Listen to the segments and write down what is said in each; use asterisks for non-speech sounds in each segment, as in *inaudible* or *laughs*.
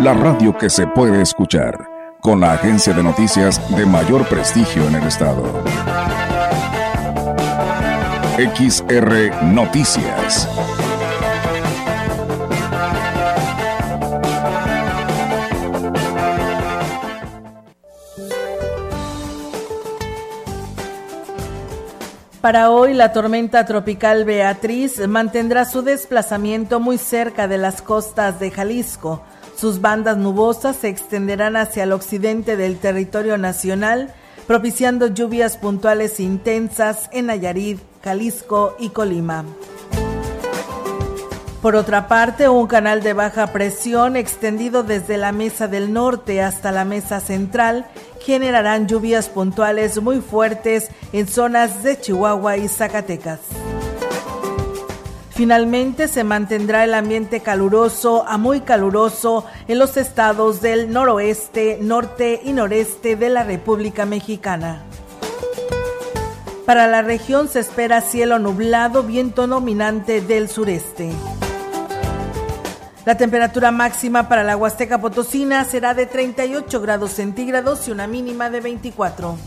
la radio que se puede escuchar, con la agencia de noticias de mayor prestigio en el estado. XR Noticias. Para hoy, la tormenta tropical Beatriz mantendrá su desplazamiento muy cerca de las costas de Jalisco. Sus bandas nubosas se extenderán hacia el occidente del territorio nacional, propiciando lluvias puntuales intensas en Nayarit, Jalisco y Colima. Por otra parte, un canal de baja presión extendido desde la mesa del norte hasta la mesa central generarán lluvias puntuales muy fuertes en zonas de Chihuahua y Zacatecas. Finalmente se mantendrá el ambiente caluroso a muy caluroso en los estados del noroeste, norte y noreste de la República Mexicana. Para la región se espera cielo nublado, viento dominante del sureste. La temperatura máxima para la Huasteca Potosina será de 38 grados centígrados y una mínima de 24.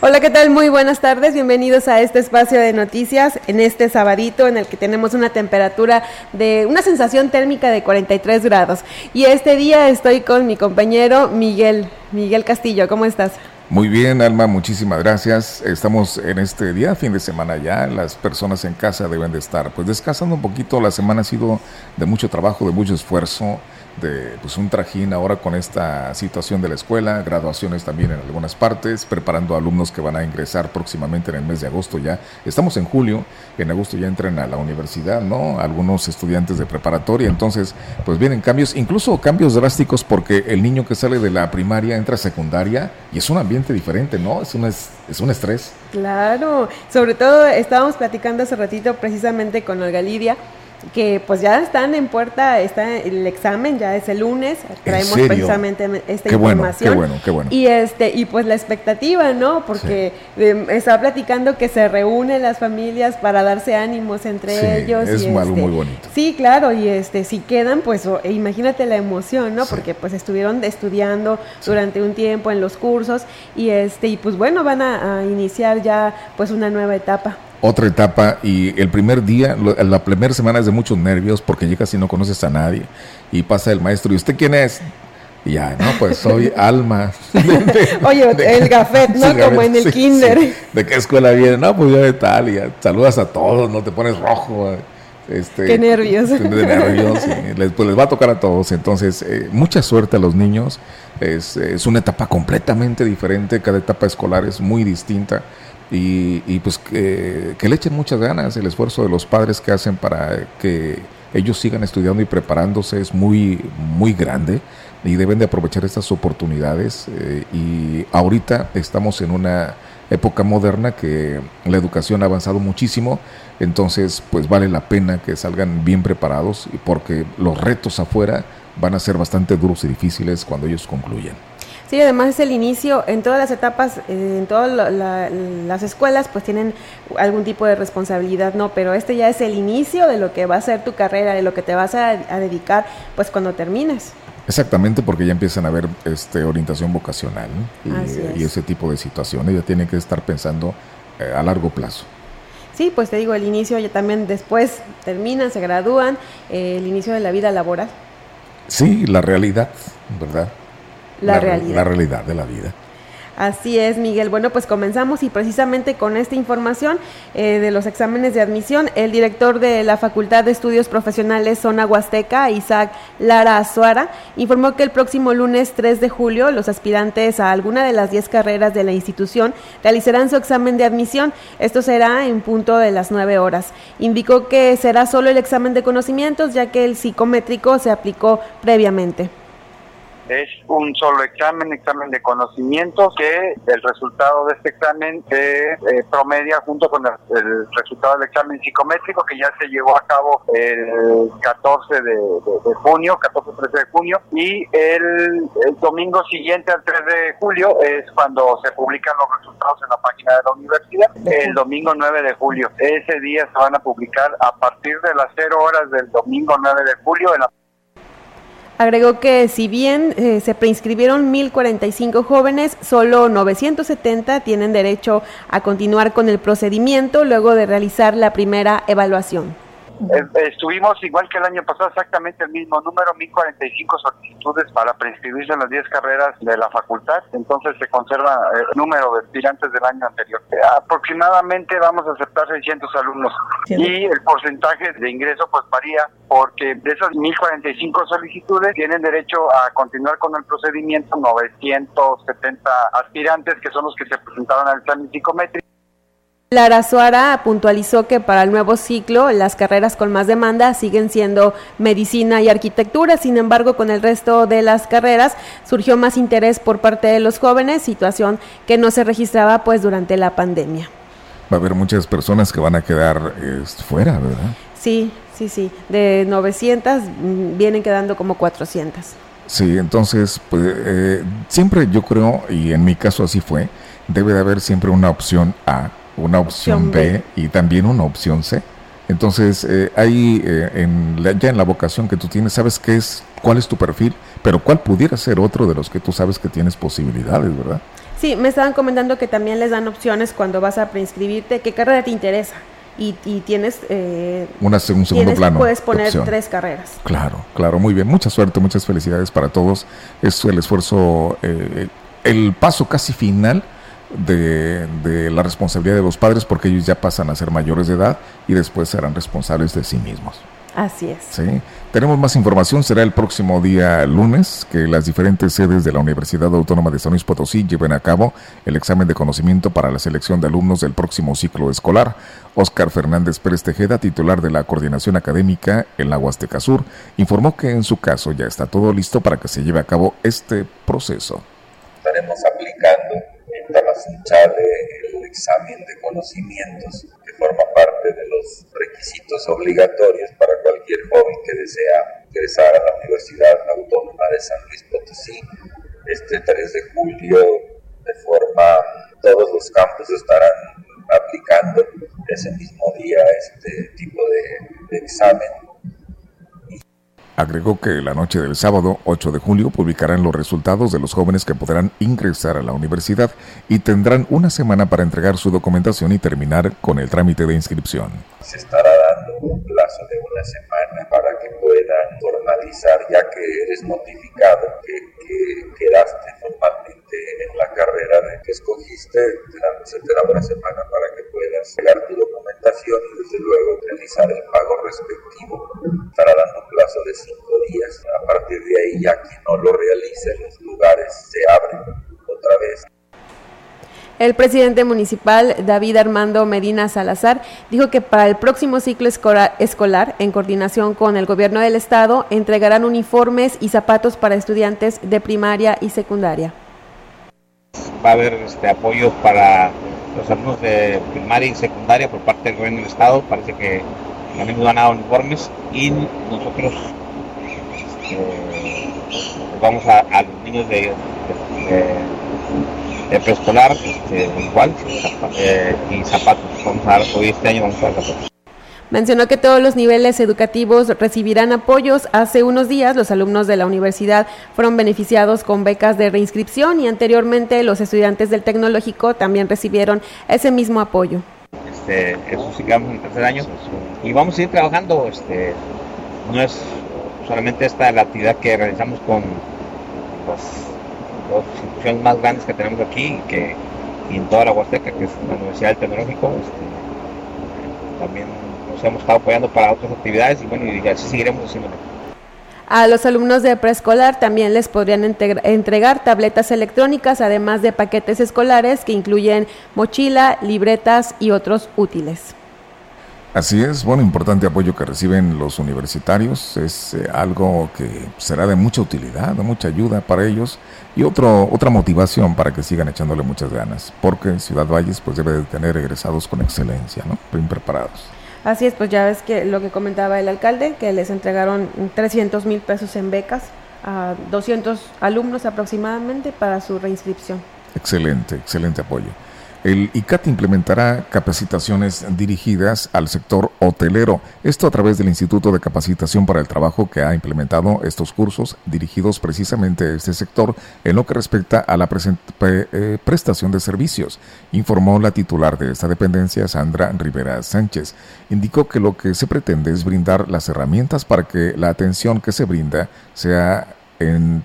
Hola, ¿qué tal? Muy buenas tardes. Bienvenidos a este espacio de noticias en este sabadito en el que tenemos una temperatura de una sensación térmica de 43 grados. Y este día estoy con mi compañero Miguel, Miguel Castillo. ¿Cómo estás? Muy bien, Alma, muchísimas gracias. Estamos en este día, fin de semana ya. Las personas en casa deben de estar pues descansando un poquito. La semana ha sido de mucho trabajo, de mucho esfuerzo de pues, un trajín ahora con esta situación de la escuela, graduaciones también en algunas partes, preparando alumnos que van a ingresar próximamente en el mes de agosto ya. Estamos en julio, en agosto ya entran a la universidad, ¿no? Algunos estudiantes de preparatoria, entonces pues vienen cambios, incluso cambios drásticos porque el niño que sale de la primaria entra a secundaria y es un ambiente diferente, ¿no? Es un, es, es un estrés. Claro, sobre todo estábamos platicando hace ratito precisamente con Olga Lidia que pues ya están en puerta, está el examen, ya es el lunes, traemos precisamente esta información. qué bueno, qué bueno. Y este, y pues la expectativa, ¿no? Porque em, estaba platicando que se reúnen las familias para darse ánimos entre ellos. Es algo este, muy bonito. Sí, claro, y este, si quedan, pues e imagínate la emoción, ¿no? Porque pues estuvieron estudiando durante un tiempo en los cursos, y este, y pues bueno, van a iniciar ya pues una nueva etapa otra etapa y el primer día, la primera semana es de muchos nervios porque llegas y no conoces a nadie y pasa el maestro y usted quién es y ya, no, pues soy *laughs* Alma. *laughs* Oye, el *laughs* gafet, ¿no? Como en el kinder. ¿De qué escuela viene? No, pues yo de tal, y ya, saludas a todos, no te pones rojo. Este, qué nervios. De nervios, les, pues les va a tocar a todos. Entonces, eh, mucha suerte a los niños. Es, es una etapa completamente diferente, cada etapa escolar es muy distinta y, pues que, le echen muchas ganas, el esfuerzo de los padres que hacen para que ellos sigan estudiando y preparándose es muy, muy grande y deben de aprovechar estas oportunidades eh, y ahorita estamos en una época moderna que la educación ha avanzado muchísimo, entonces pues vale la pena que salgan bien preparados porque los retos afuera van a ser bastante duros y difíciles cuando ellos concluyan. Sí, además es el inicio, en todas las etapas, eh, en todas las escuelas, pues tienen algún tipo de responsabilidad, ¿no? Pero este ya es el inicio de lo que va a ser tu carrera, de lo que te vas a, dedicar, pues cuando termines. Exactamente, porque ya empiezan a haber este, orientación vocacional y, ese tipo de situaciones, ya tienen que estar pensando eh, a largo plazo. Sí, pues te digo, el inicio ya también después terminan, se gradúan, eh, el inicio de la vida laboral. Sí, la realidad, ¿verdad? La, realidad. La realidad de la vida. Así es, Miguel. Bueno, pues comenzamos y precisamente con esta información eh, de los exámenes de admisión, el director de la Facultad de Estudios Profesionales Zona Huasteca, Isaac Lara Azuara, informó que el próximo lunes 3 de julio los aspirantes a alguna de las 10 carreras de la institución realizarán su examen de admisión. Esto será en punto de las 9 horas. Indicó que será solo el examen de conocimientos, ya que el psicométrico se aplicó previamente. Es un solo examen, examen de conocimientos, que el resultado de este examen se eh, promedia junto con el, resultado del examen psicométrico que ya se llevó a cabo el 14 de, junio, 14-13 de junio, y el, domingo siguiente al 3 de julio es cuando se publican los resultados en la página de la universidad, el domingo 9 de julio. Ese día se van a publicar a partir de las 0 horas del domingo 9 de julio en la Agregó que si bien eh, se preinscribieron 1.045 jóvenes, solo 970 tienen derecho a continuar con el procedimiento luego de realizar la primera evaluación. Eh, estuvimos igual que el año pasado, exactamente el mismo número, 1045 solicitudes para preinscribirse en las 10 carreras de la facultad, entonces se conserva el número de aspirantes del año anterior. Eh, aproximadamente vamos a aceptar 600 alumnos y el porcentaje de ingreso pues varía porque de esas 1045 solicitudes tienen derecho a continuar con el procedimiento 970 aspirantes que son los que se presentaron al examen psicométrico. Lara Suara puntualizó que para el nuevo ciclo las carreras con más demanda siguen siendo medicina y arquitectura, sin embargo con el resto de las carreras surgió más interés por parte de los jóvenes, situación que no se registraba pues durante la pandemia. Va a haber muchas personas que van a quedar fuera, ¿verdad? Sí, sí, sí, de 900 mm, vienen quedando como 400. Sí, entonces pues, eh, siempre yo creo, y en mi caso así fue, debe de haber siempre una opción A una opción B, y también una opción C. Entonces, eh, ahí eh, en ya en la vocación que tú tienes, sabes qué es, cuál es tu perfil, pero cuál pudiera ser otro de los que tú sabes que tienes posibilidades, ¿verdad? Sí, me estaban comentando que también les dan opciones cuando vas a preinscribirte, qué carrera te interesa. Y, tienes eh, Una, un segundo plano. Puedes poner tres carreras. Claro, claro, muy bien. Mucha suerte, muchas felicidades para todos. Es el esfuerzo, eh, el paso casi final de, la responsabilidad de los padres porque ellos ya pasan a ser mayores de edad y después serán responsables de sí mismos. Así es. Sí. Tenemos más información, será el próximo día lunes que las diferentes sedes de la Universidad Autónoma de San Luis Potosí lleven a cabo el examen de conocimiento para la selección de alumnos del próximo ciclo escolar. Oscar Fernández Pérez Tejeda, titular de la Coordinación Académica en la Huasteca Sur, informó que en su caso ya está todo listo para que se lleve a cabo este proceso. Estaremos aplicando sale el examen de conocimientos que forma parte de los requisitos obligatorios para cualquier joven que desea ingresar a la Universidad Autónoma de San Luis Potosí. Este 3 de julio, de forma, todos los campos estarán aplicando ese mismo día este tipo de examen Agregó que la noche del sábado 8 de julio publicarán los resultados de los jóvenes que podrán ingresar a la universidad y tendrán una semana para entregar su documentación y terminar con el trámite de inscripción. Se estará dando un plazo de formalizar, ya que eres notificado que, quedaste formalmente en la carrera que escogiste, se te da una semana para que puedas pegar tu documentación y desde luego realizar el pago respectivo. Estará dando un plazo de cinco días. A partir de ahí ya quien no lo realice, los lugares se abren otra vez. El presidente municipal David Armando Medina Salazar dijo que para el próximo ciclo escolar, en coordinación con el gobierno del estado, entregarán uniformes y zapatos para estudiantes de primaria y secundaria. Va a haber este apoyo para los alumnos de primaria y secundaria por parte del gobierno del estado. Parece que van a dar uniformes y nosotros este, vamos a, los niños de el preescolar este, igual eh, y zapatos. Vamos a hoy este año vamos a dar zapatos. Mencionó que todos los niveles educativos recibirán apoyos. Hace unos días los alumnos de la universidad fueron beneficiados con becas de reinscripción y anteriormente los estudiantes del tecnológico también recibieron ese mismo apoyo. Este, eso sí quedamos en tercer año y vamos a ir trabajando. Este, no es solamente esta la actividad que realizamos con los dos instituciones más grandes que tenemos aquí y que y en toda la Huasteca, que es la Universidad del Tecnológico. Este, también nos hemos estado apoyando para otras actividades y bueno, y así seguiremos haciéndolo. A los alumnos de preescolar también les podrían entregar tabletas electrónicas, además de paquetes escolares que incluyen mochila, libretas y otros útiles. Así es, bueno, importante apoyo que reciben los universitarios, es eh, algo que será de mucha utilidad, de mucha ayuda para ellos y otro, otra motivación para que sigan echándole muchas ganas, porque Ciudad Valles pues debe de tener egresados con excelencia, ¿no? Bien preparados. Así es, pues ya ves que lo que comentaba el alcalde, que les entregaron 300 mil pesos en becas a 200 alumnos aproximadamente para su reinscripción. Excelente, excelente apoyo. El ICAT implementará capacitaciones dirigidas al sector hotelero, esto a través del Instituto de Capacitación para el Trabajo que ha implementado estos cursos dirigidos precisamente a este sector en lo que respecta a la eh, prestación de servicios, informó la titular de esta dependencia, Sandra Rivera Sánchez. Indicó que lo que se pretende es brindar las herramientas para que la atención que se brinda sea en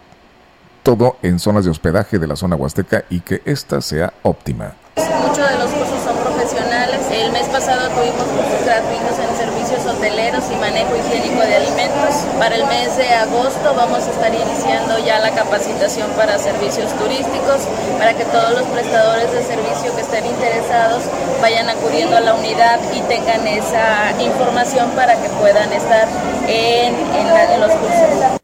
todo en zonas de hospedaje de la zona huasteca y que ésta sea óptima. Muchos de los cursos son profesionales. El mes pasado tuvimos cursos gratuitos en servicios hoteleros y manejo higiénico de alimentos. Para el mes de agosto vamos a estar iniciando ya la capacitación para servicios turísticos, para que todos los prestadores de servicio que estén interesados vayan acudiendo a la unidad y tengan esa información para que puedan estar en, en los cursos.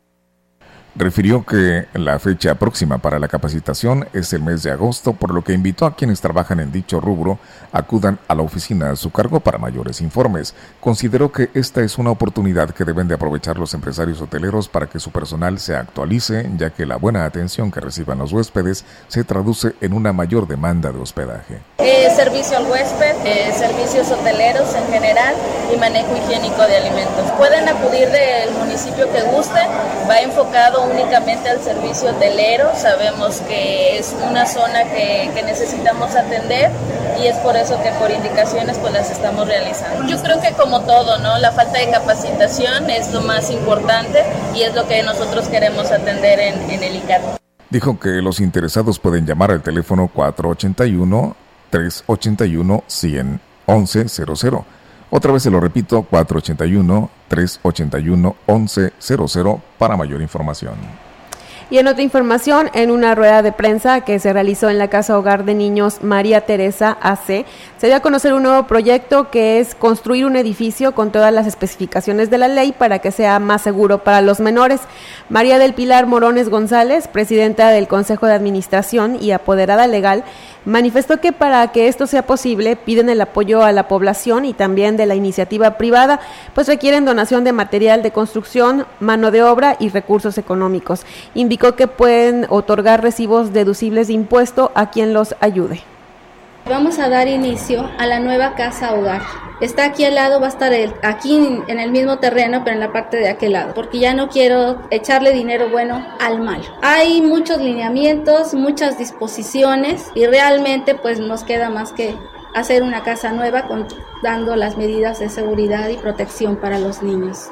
Refirió que la fecha próxima para la capacitación es el mes de agosto, por lo que invitó a quienes trabajan en dicho rubro acudan a la oficina a su cargo para mayores informes. Consideró que esta es una oportunidad que deben de aprovechar los empresarios hoteleros para que su personal se actualice, ya que la buena atención que reciban los huéspedes se traduce en una mayor demanda de hospedaje. Eh, servicio al huésped, eh, servicios hoteleros en general y manejo higiénico de alimentos. Pueden acudir del municipio que guste, va enfocado únicamente al servicio hotelero, sabemos que es una zona que, necesitamos atender y es por eso que por indicaciones pues las estamos realizando. Yo creo que como todo, ¿no? La falta de capacitación es lo más importante y es lo que nosotros queremos atender en, en el ICAT. Dijo que los interesados pueden llamar al teléfono 481 381 100 Otra vez se lo repito, 481 381 1100 para mayor información. Y en otra información, en una rueda de prensa que se realizó en la Casa Hogar de Niños María Teresa AC, se dio a conocer un nuevo proyecto que es construir un edificio con todas las especificaciones de la ley para que sea más seguro para los menores. María del Pilar Morones González, presidenta del Consejo de Administración y apoderada legal, manifestó que para que esto sea posible piden el apoyo a la población y también de la iniciativa privada, pues requieren donación de material de construcción, mano de obra y recursos económicos. Indicó que pueden otorgar recibos deducibles de impuesto a quien los ayude. Vamos a dar inicio a la nueva casa hogar. Está aquí al lado, va a estar aquí en el mismo terreno, pero en la parte de aquel lado, porque ya no quiero echarle dinero bueno al malo. Hay muchos lineamientos, muchas disposiciones y realmente pues nos queda más que hacer una casa nueva dando las medidas de seguridad y protección para los niños.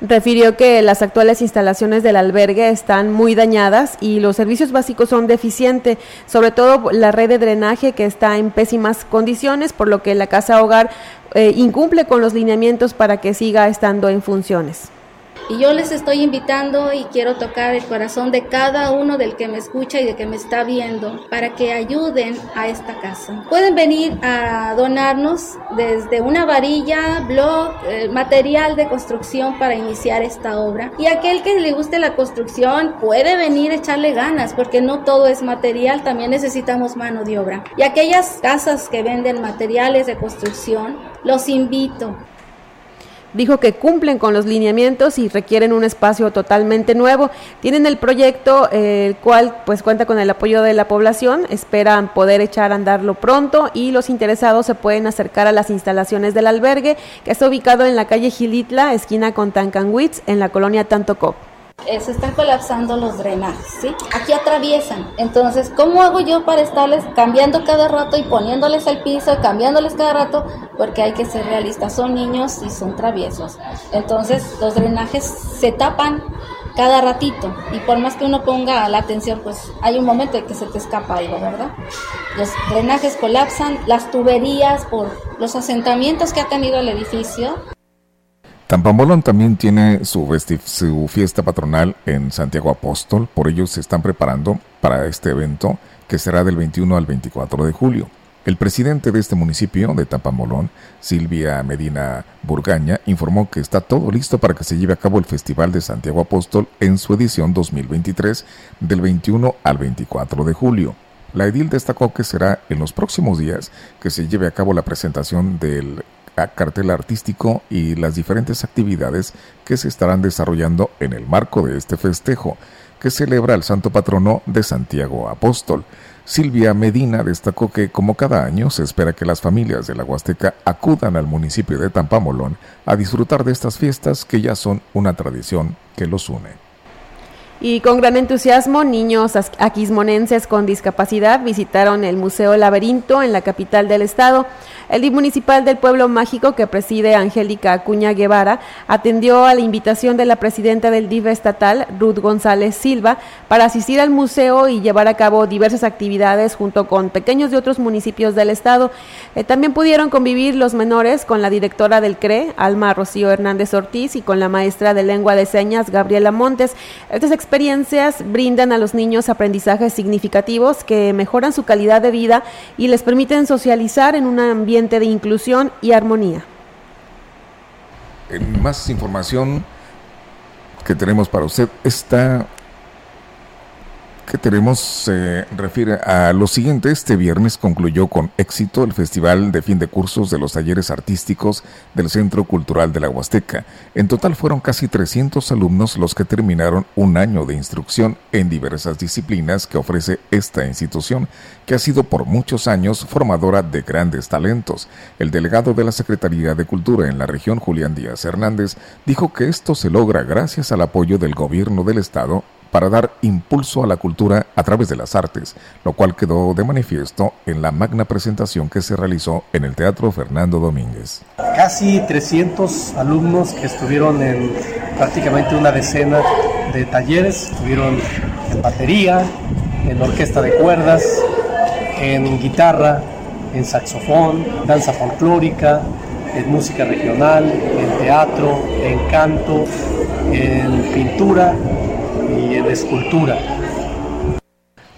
Refirió que las actuales instalaciones del albergue están muy dañadas y los servicios básicos son deficientes, sobre todo la red de drenaje que está en pésimas condiciones, por lo que la casa hogar eh, incumple con los lineamientos para que siga estando en funciones. Y yo les estoy invitando y quiero tocar el corazón de cada uno del que me escucha y de que me está viendo para que ayuden a esta casa. Pueden venir a donarnos desde una varilla, blog, eh, material de construcción para iniciar esta obra. Y aquel que le guste la construcción puede venir a echarle ganas porque no todo es material, también necesitamos mano de obra. Y aquellas casas que venden materiales de construcción, los invito dijo que cumplen con los lineamientos y requieren un espacio totalmente nuevo. Tienen el proyecto, eh, el cual pues cuenta con el apoyo de la población, esperan poder echar a andarlo pronto y los interesados se pueden acercar a las instalaciones del albergue que está ubicado en la calle Gilitla, esquina con Tancanwitz, en la colonia Tantocop. Eh, se están colapsando los drenajes, ¿sí? Aquí atraviesan. Entonces, ¿cómo hago yo para estarles cambiando cada rato y poniéndoles el piso, cambiándoles cada rato? Porque hay que ser realistas, son niños y son traviesos. Entonces, los drenajes se tapan cada ratito. Y por más que uno ponga la atención, pues hay un momento en que se te escapa algo, ¿verdad? Los drenajes colapsan, las tuberías por los asentamientos que ha tenido el edificio. Tampamolón también tiene su, fiesta patronal en Santiago Apóstol, por ello se están preparando para este evento que será del 21 al 24 de julio. El presidente de este municipio, de Tapamolón, Silvia Medina Burgaña, informó que está todo listo para que se lleve a cabo el Festival de Santiago Apóstol en su edición 2023 del 21 al 24 de julio. La edil destacó que será en los próximos días que se lleve a cabo la presentación del cartel artístico y las diferentes actividades que se estarán desarrollando en el marco de este festejo, que celebra el santo patrono de Santiago Apóstol. Silvia Medina destacó que, como cada año, se espera que las familias de la Huasteca acudan al municipio de Tampamolón a disfrutar de estas fiestas que ya son una tradición que los une. Y con gran entusiasmo, niños aquismonenses con discapacidad visitaron el Museo Laberinto en la capital del estado. El DIF municipal del Pueblo Mágico, que preside Angélica Acuña Guevara, atendió a la invitación de la presidenta del DIF estatal, Ruth González Silva, para asistir al museo y llevar a cabo diversas actividades junto con pequeños de otros municipios del estado. Eh, también pudieron convivir los menores con la directora del CRE, Alma Rocío Hernández Ortiz, y con la maestra de lengua de señas, Gabriela Montes. Estas experiencias brindan a los niños aprendizajes significativos que mejoran su calidad de vida y les permiten socializar en un ambiente de inclusión y armonía. Más información que tenemos para usted, está que tenemos se refiere a lo siguiente. Este viernes concluyó con éxito el Festival de Fin de Cursos de los Talleres Artísticos del Centro Cultural de la Huasteca. En total fueron casi 300 alumnos los que terminaron un año de instrucción en diversas disciplinas que ofrece esta institución, que ha sido por muchos años formadora de grandes talentos. El delegado de la Secretaría de Cultura en la región, Julián Díaz Hernández, dijo que esto se logra gracias al apoyo del gobierno del Estado para dar impulso a la cultura a través de las artes, lo cual quedó de manifiesto en la magna presentación que se realizó en el Teatro Fernando Domínguez. Casi 300 alumnos que estuvieron en prácticamente una decena de talleres, estuvieron en batería, en orquesta de cuerdas, en guitarra, en saxofón, danza folclórica, en música regional, en teatro, en canto, en pintura y en escultura.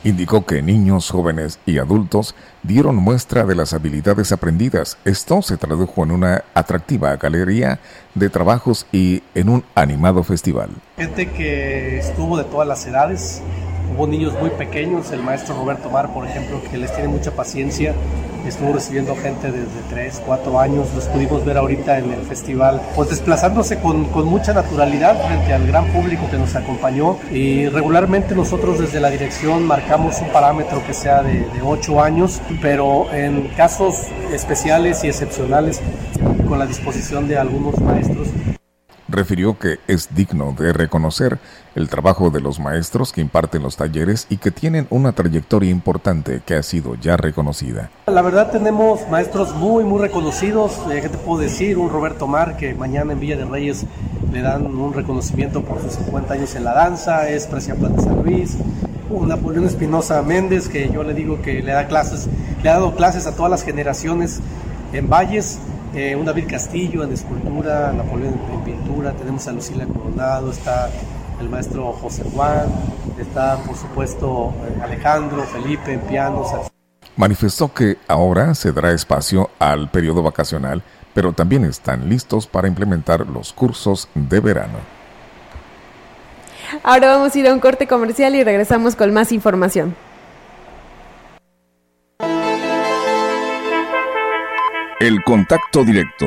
Indicó que niños, jóvenes y adultos dieron muestra de las habilidades aprendidas. Esto se tradujo en una atractiva galería de trabajos y en un animado festival. Gente que estuvo de todas las edades, hubo niños muy pequeños, el maestro Roberto Mar, por ejemplo, que les tiene mucha paciencia estuvo recibiendo gente desde 3, 4 años, los pudimos ver ahorita en el festival, pues desplazándose con, con mucha naturalidad frente al gran público que nos acompañó y regularmente nosotros desde la dirección marcamos un parámetro que sea de, de 8 años, pero en casos especiales y excepcionales con la disposición de algunos maestros. Refirió que es digno de reconocer el trabajo de los maestros que imparten los talleres y que tienen una trayectoria importante que ha sido ya reconocida. La verdad tenemos maestros muy, muy reconocidos. Eh, ¿Qué te puedo decir? Un Roberto Mar que mañana en Villa de Reyes le dan un reconocimiento por sus 50 años en la danza, es Preciaplan de San Luis. Un Napoleón Espinosa Méndez que yo le digo que le da clases, le ha dado clases a todas las generaciones en Valles eh, un David Castillo en escultura, Napoleón en, pintura, tenemos a Lucila Coronado, está el maestro José Juan, está por supuesto Alejandro, Felipe en pianos. Manifestó que ahora se dará espacio al periodo vacacional, pero también están listos para implementar los cursos de verano. Ahora vamos a ir a un corte comercial y regresamos con más información. El contacto directo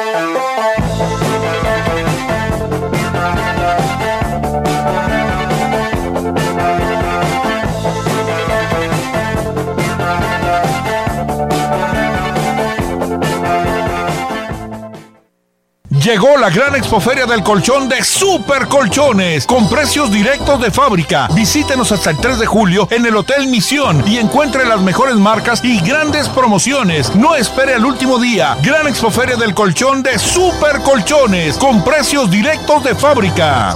Llegó la gran expoferia del colchón de Super Colchones con precios directos de fábrica. Visítenos hasta el 3 de julio en el Hotel Misión y encuentre las mejores marcas y grandes promociones. No espere al último día. Gran expoferia del colchón de Super Colchones con precios directos de fábrica.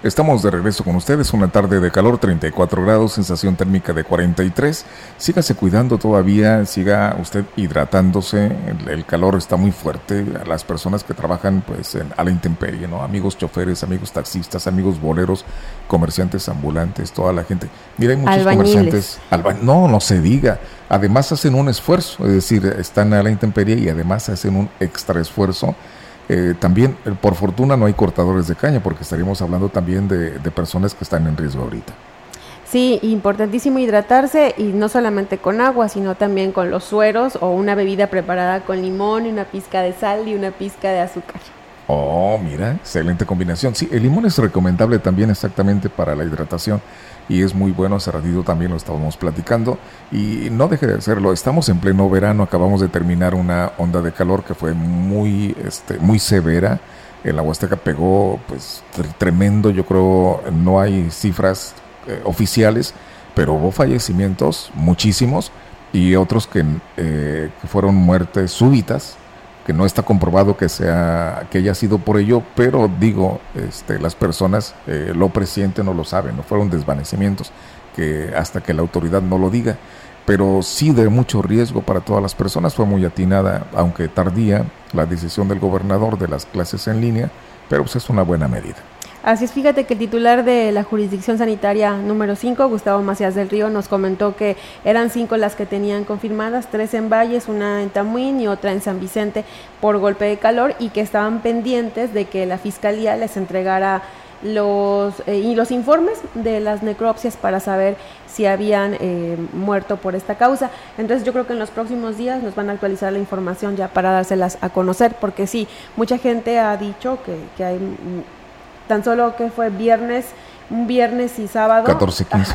Estamos de regreso con ustedes, una tarde de calor, 34 grados, sensación térmica de 43. Sígase cuidando todavía, siga usted hidratándose, el, calor está muy fuerte. A las personas que trabajan pues a la intemperie, ¿no? Amigos choferes, amigos taxistas, amigos boleros, comerciantes ambulantes, toda la gente. Mira, hay muchos comerciantes. no, no se diga. Además hacen un esfuerzo, es decir, están a la intemperie y además hacen un extra esfuerzo eh, también, eh, por fortuna, no hay cortadores de caña, porque estaríamos hablando también de, personas que están en riesgo ahorita. Sí, importantísimo hidratarse y no solamente con agua, sino también con los sueros o una bebida preparada con limón y una pizca de sal y una pizca de azúcar. Oh, mira, excelente combinación. Sí, el limón es recomendable también exactamente para la hidratación y es muy bueno. Hace ratito también lo estábamos platicando y no deje de hacerlo. Estamos en pleno verano, acabamos de terminar una onda de calor que fue muy, este, muy severa. En la Huasteca pegó pues tremendo, yo creo, no hay cifras eh, oficiales, pero hubo fallecimientos, muchísimos, y otros que, eh, que fueron muertes súbitas que no está comprobado que sea que haya sido por ello, pero digo, este, las personas eh, lo presienten o lo saben, no fueron desvanecimientos que hasta que la autoridad no lo diga, pero sí de mucho riesgo para todas las personas fue muy atinada, aunque tardía, la decisión del gobernador de las clases en línea, pero pues es una buena medida. Así es, fíjate que el titular de la jurisdicción sanitaria número 5, Gustavo Macías del Río, nos comentó que eran cinco las que tenían confirmadas, tres en Valles, una en Tamuín y otra en San Vicente por golpe de calor y que estaban pendientes de que la fiscalía les entregara los eh, y los informes de las necropsias para saber si habían eh, muerto por esta causa. Entonces yo creo que en los próximos días nos van a actualizar la información ya para dárselas a conocer, porque sí, mucha gente ha dicho que, que hay tan solo que fue viernes, un viernes y sábado. 14, 15.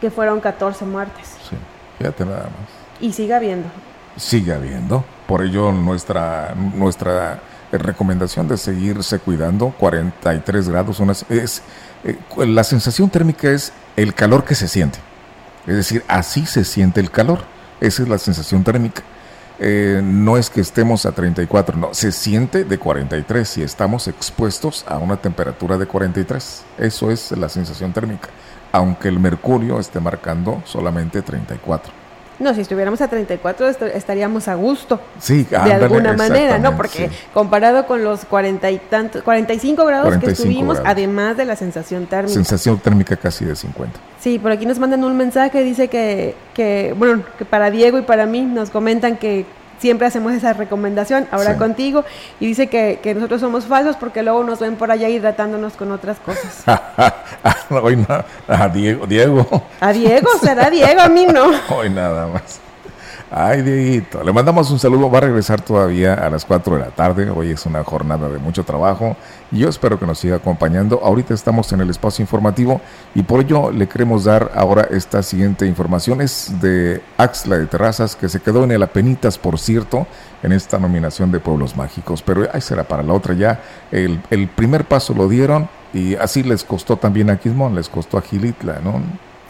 que fueron 14 muertes. Sí, fíjate nada más. Y sigue habiendo. Sigue habiendo. Por ello nuestra, nuestra recomendación de seguirse cuidando, 43 grados, una, es, eh, la sensación térmica es el calor que se siente. Es decir, así se siente el calor. Esa es la sensación térmica. Eh, no es que estemos a 34, no, se siente de 43 y estamos expuestos a una temperatura de 43. Eso es la sensación térmica, aunque el mercurio esté marcando solamente 34. No, si estuviéramos a 34 estaríamos a gusto. Sí, de alguna manera, ¿no? Porque comparado con los 40 y tantos, 45 grados que estuvimos, además de la sensación térmica. Sensación térmica casi de 50. Sí, por aquí nos mandan un mensaje, dice que, que, bueno, que para Diego y para mí nos comentan que siempre hacemos esa recomendación, ahora contigo, y dice que, que, nosotros somos falsos porque luego nos ven por allá hidratándonos con otras cosas. *laughs* Hoy no, a Diego, Diego. A Diego, será Diego, a mí no. *laughs* Hoy nada más. Ay, Dieguito. Le mandamos un saludo. Va a regresar todavía a las 4 de la tarde. Hoy es una jornada de mucho trabajo. Y yo espero que nos siga acompañando. Ahorita estamos en el espacio informativo y por ello le queremos dar ahora esta siguiente información. Es de Axla de Terrazas, que se quedó en el Apenitas, por cierto, en esta nominación de Pueblos Mágicos. Pero ahí será para la otra ya. El, el primer paso lo dieron y así les costó también a Quismón, les costó a Gilitla, ¿no?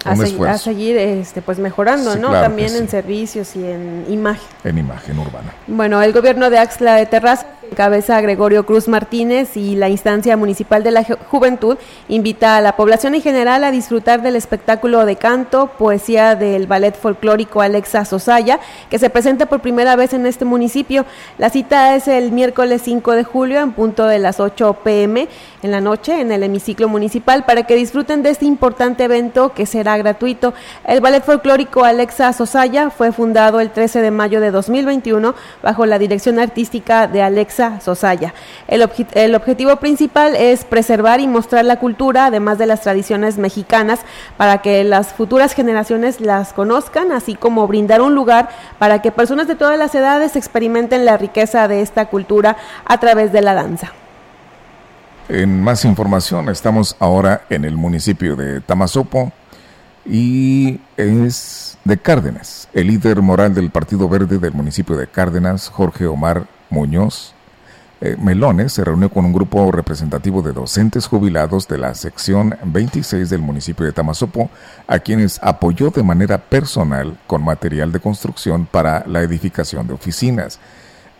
A, seguir este, pues mejorando, ¿no? También en servicios y en imagen. En imagen urbana. Bueno, el gobierno de Axla de Terraza Cabeza Gregorio Cruz Martínez y la instancia municipal de la juventud invita a la población en general a disfrutar del espectáculo de canto, poesía del ballet folclórico Alexa Sosaya, que se presenta por primera vez en este municipio. La cita es el miércoles 5 de julio en punto de las 8 pm en la noche en el hemiciclo municipal para que disfruten de este importante evento que será gratuito. El ballet folclórico Alexa Sosaya fue fundado el 13 de mayo de 2021 bajo la dirección artística de Alexa Sosaya. El, el objetivo principal es preservar y mostrar la cultura, además de las tradiciones mexicanas, para que las futuras generaciones las conozcan, así como brindar un lugar para que personas de todas las edades experimenten la riqueza de esta cultura a través de la danza. En más información, estamos ahora en el municipio de Tamazopo y es de Cárdenas. El líder moral del Partido Verde del municipio de Cárdenas, Jorge Omar Muñoz, eh, Melones se reunió con un grupo representativo de docentes jubilados de la sección 26 del municipio de Tamazopo, a quienes apoyó de manera personal con material de construcción para la edificación de oficinas.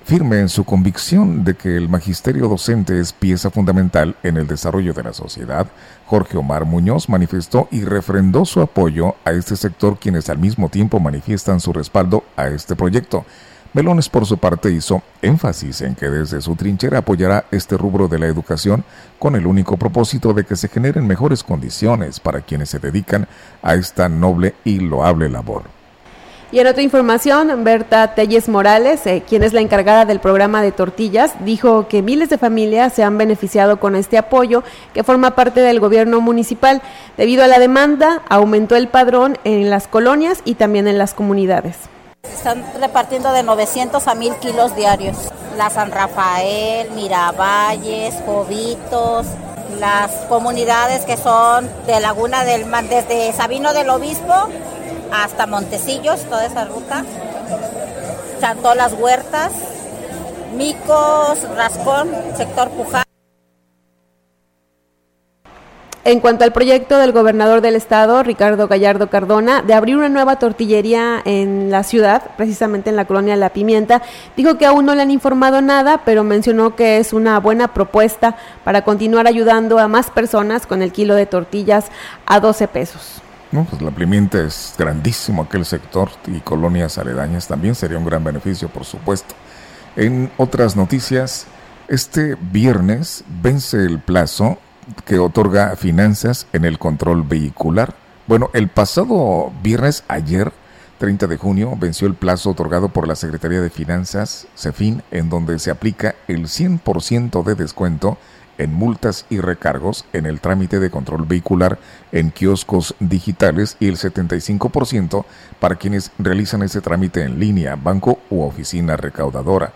Firme en su convicción de que el magisterio docente es pieza fundamental en el desarrollo de la sociedad, Jorge Omar Muñoz manifestó y refrendó su apoyo a este sector quienes al mismo tiempo manifiestan su respaldo a este proyecto. Melones, por su parte, hizo énfasis en que desde su trinchera apoyará este rubro de la educación con el único propósito de que se generen mejores condiciones para quienes se dedican a esta noble y loable labor. Y en otra información, Berta Telles Morales, eh, quien es la encargada del programa de tortillas, dijo que miles de familias se han beneficiado con este apoyo que forma parte del gobierno municipal. Debido a la demanda, aumentó el padrón en las colonias y también en las comunidades. Están repartiendo de 900 a 1000 kilos diarios. La San Rafael, Miravalles, Jovitos, las comunidades que son de Laguna del Mar, desde Sabino del Obispo hasta Montecillos, toda esa ruta. Chantó las Huertas, Micos, Rascón, sector Pujá. En cuanto al proyecto del gobernador del estado, Ricardo Gallardo Cardona, de abrir una nueva tortillería en la ciudad, precisamente en la colonia La Pimienta, dijo que aún no le han informado nada, pero mencionó que es una buena propuesta para continuar ayudando a más personas con el kilo de tortillas a 12 pesos. Pues la pimienta es grandísimo aquel sector y colonias aledañas también sería un gran beneficio, por supuesto. En otras noticias, este viernes vence el plazo que otorga finanzas en el control vehicular. Bueno, el pasado viernes, ayer, 30 de junio, venció el plazo otorgado por la Secretaría de Finanzas, CEFIN, en donde se aplica el 100% de descuento en multas y recargos en el trámite de control vehicular en kioscos digitales y el 75% para quienes realizan ese trámite en línea, banco u oficina recaudadora.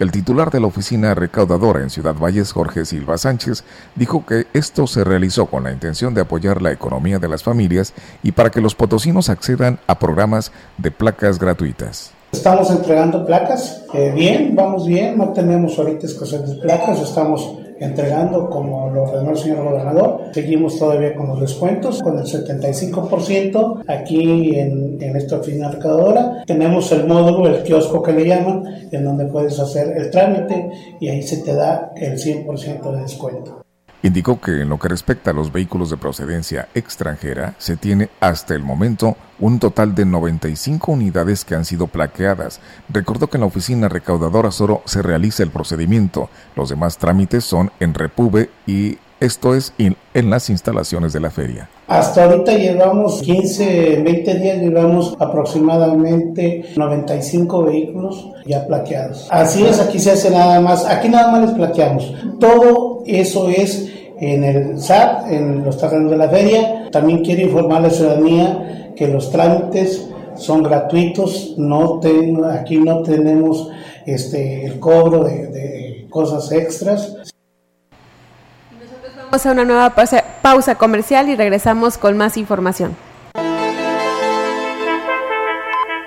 El titular de la oficina recaudadora en Ciudad Valles, Jorge Silva Sánchez, dijo que esto se realizó con la intención de apoyar la economía de las familias y para que los potosinos accedan a programas de placas gratuitas. Estamos entregando placas, eh, bien, vamos bien, no tenemos ahorita escasez de placas, estamos entregando como lo ordenó el señor gobernador. Seguimos todavía con los descuentos, con el 75% aquí en, esta oficina recaudadora. Tenemos el módulo, el kiosco que le llaman, en donde puedes hacer el trámite y ahí se te da el 100% de descuento. Indicó que en lo que respecta a los vehículos de procedencia extranjera, se tiene hasta el momento un total de 95 unidades que han sido plaqueadas. Recordó que en la oficina recaudadora solo se realiza el procedimiento. Los demás trámites son en Repube y esto es en las instalaciones de la feria. Hasta ahorita llevamos 15, 20 días, llevamos aproximadamente 95 vehículos ya plaqueados. Así es, aquí se hace nada más, aquí nada más les plaqueamos. Todo eso es en el SAT, en los terrenos de la feria. También quiero informar a la ciudadanía que los trámites son gratuitos, no aquí no tenemos este, el cobro de, de cosas extras. Vamos a una nueva pausa comercial y regresamos con más información.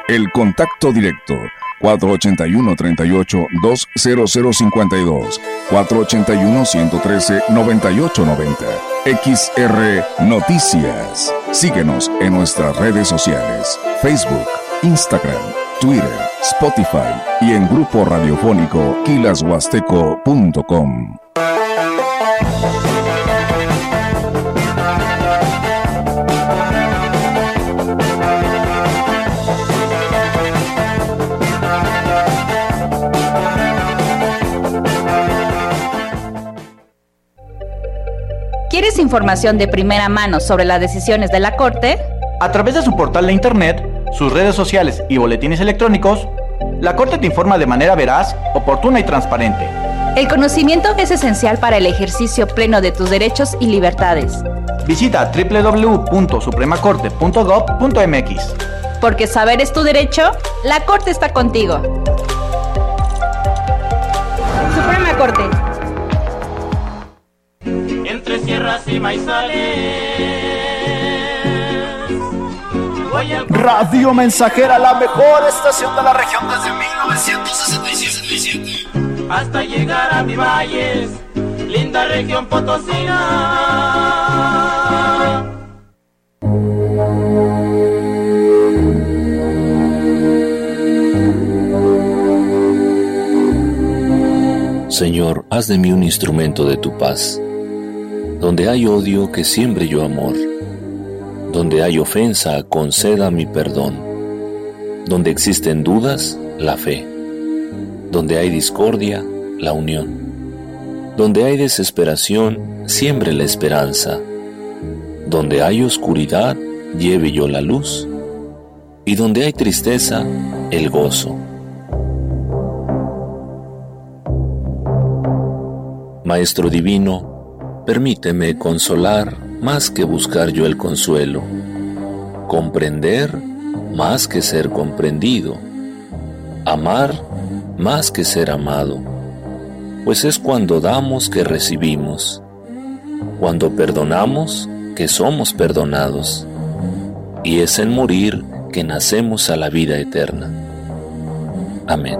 El contacto directo 481-38-20052, 481-113-9890. XR Noticias. Síguenos en nuestras redes sociales, Facebook, Instagram, Twitter, Spotify y en grupo radiofónico kilashuasteco.com. ¿Quieres información de primera mano sobre las decisiones de la Corte? A través de su portal de Internet, sus redes sociales y boletines electrónicos, la Corte te informa de manera veraz, oportuna y transparente. El conocimiento es esencial para el ejercicio pleno de tus derechos y libertades. Visita www.supremacorte.gov.mx. Porque saber es tu derecho, la Corte está contigo. Suprema Corte. Entre sierras y maizales Radio Mensajera, la mejor estación de la región desde 1967. Hasta llegar a mi valles, linda región potosina. Señor, haz de mí un instrumento de tu paz. Donde hay odio, que siembre yo amor donde hay ofensa, conceda mi perdón. Donde existen dudas, la fe. Donde hay discordia, la unión. Donde hay desesperación, siembre la esperanza. Donde hay oscuridad, lleve yo la luz. Y donde hay tristeza, el gozo. Maestro Divino, permíteme consolar más que buscar yo el consuelo, comprender más que ser comprendido, amar más que ser amado, pues es cuando damos que recibimos, cuando perdonamos que somos perdonados, y es en morir que nacemos a la vida eterna. Amén.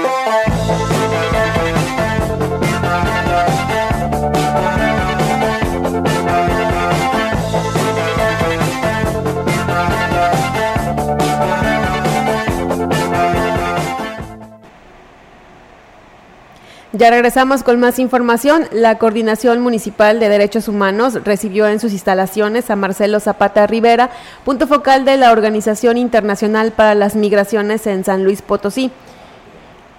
Ya regresamos con más información. La Coordinación Municipal de Derechos Humanos recibió en sus instalaciones a Marcelo Zapata Rivera, punto focal de la Organización Internacional para las Migraciones en San Luis Potosí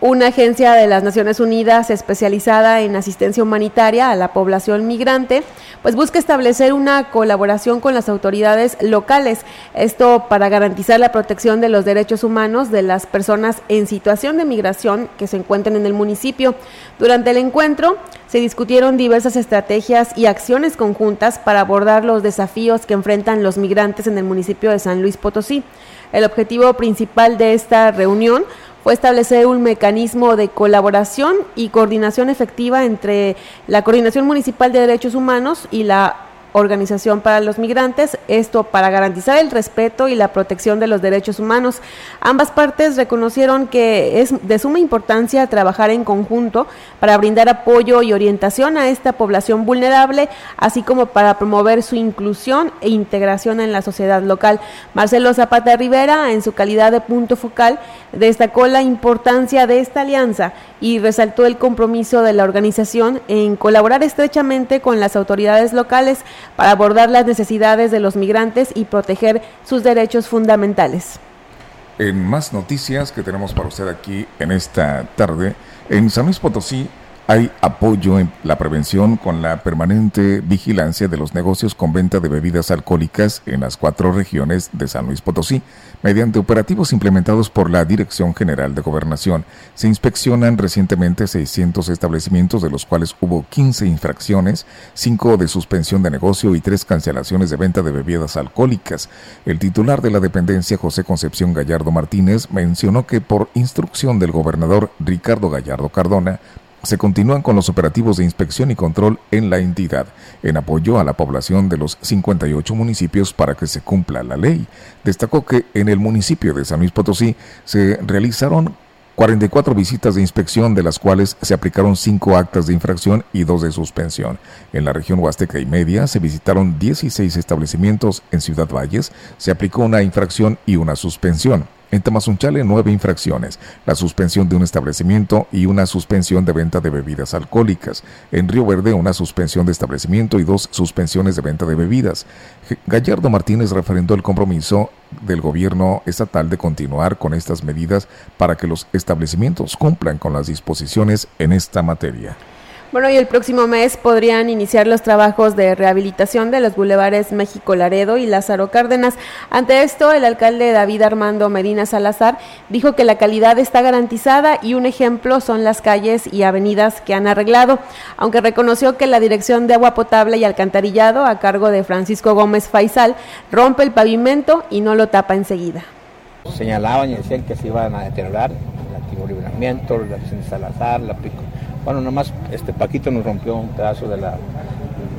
una agencia de las Naciones Unidas especializada en asistencia humanitaria a la población migrante, pues busca establecer una colaboración con las autoridades locales, esto para garantizar la protección de los derechos humanos de las personas en situación de migración que se encuentran en el municipio. Durante el encuentro se discutieron diversas estrategias y acciones conjuntas para abordar los desafíos que enfrentan los migrantes en el municipio de San Luis Potosí. El objetivo principal de esta reunión fue establecer un mecanismo de colaboración y coordinación efectiva entre la Coordinación Municipal de Derechos Humanos y la Organización para los Migrantes, esto para garantizar el respeto y la protección de los derechos humanos. Ambas partes reconocieron que es de suma importancia trabajar en conjunto para brindar apoyo y orientación a esta población vulnerable, así como para promover su inclusión e integración en la sociedad local. Marcelo Zapata Rivera, en su calidad de punto focal, destacó la importancia de esta alianza y resaltó el compromiso de la organización en colaborar estrechamente con las autoridades locales para abordar las necesidades de los migrantes y proteger sus derechos fundamentales. En más noticias que tenemos para usted aquí en esta tarde, en San Luis Potosí hay apoyo en la prevención con la permanente vigilancia de los negocios con venta de bebidas alcohólicas en las cuatro regiones de San Luis Potosí. Mediante operativos implementados por la Dirección General de Gobernación, se inspeccionan recientemente 600 establecimientos, de los cuales hubo 15 infracciones, 5 de suspensión de negocio y 3 cancelaciones de venta de bebidas alcohólicas. El titular de la dependencia, José Concepción Gallardo Martínez, mencionó que por instrucción del gobernador Ricardo Gallardo Cardona, se continúan con los operativos de inspección y control en la entidad, en apoyo a la población de los 58 municipios para que se cumpla la ley. Destacó que en el municipio de San Luis Potosí se realizaron 44 visitas de inspección, de las cuales se aplicaron 5 actas de infracción y 2 de suspensión. En la región Huasteca y Media se visitaron 16 establecimientos. En Ciudad Valles se aplicó una infracción y una suspensión. En Tamazunchale, nueve infracciones, la suspensión de un establecimiento y una suspensión de venta de bebidas alcohólicas. En Río Verde, una suspensión de establecimiento y dos suspensiones de venta de bebidas. Gallardo Martínez refrendó el compromiso del gobierno estatal de continuar con estas medidas para que los establecimientos cumplan con las disposiciones en esta materia. Bueno, y el próximo mes podrían iniciar los trabajos de rehabilitación de los bulevares México Laredo y Lázaro Cárdenas. Ante esto, el alcalde David Armando Medina Salazar dijo que la calidad está garantizada y un ejemplo son las calles y avenidas que han arreglado, aunque reconoció que la Dirección de Agua Potable y Alcantarillado, a cargo de Francisco Gómez Faisal, rompe el pavimento y no lo tapa enseguida. Señalaban y decían que se iban a deteriorar el libramiento, la de Salazar, la Pico bueno, nomás este Paquito nos rompió un pedazo de la,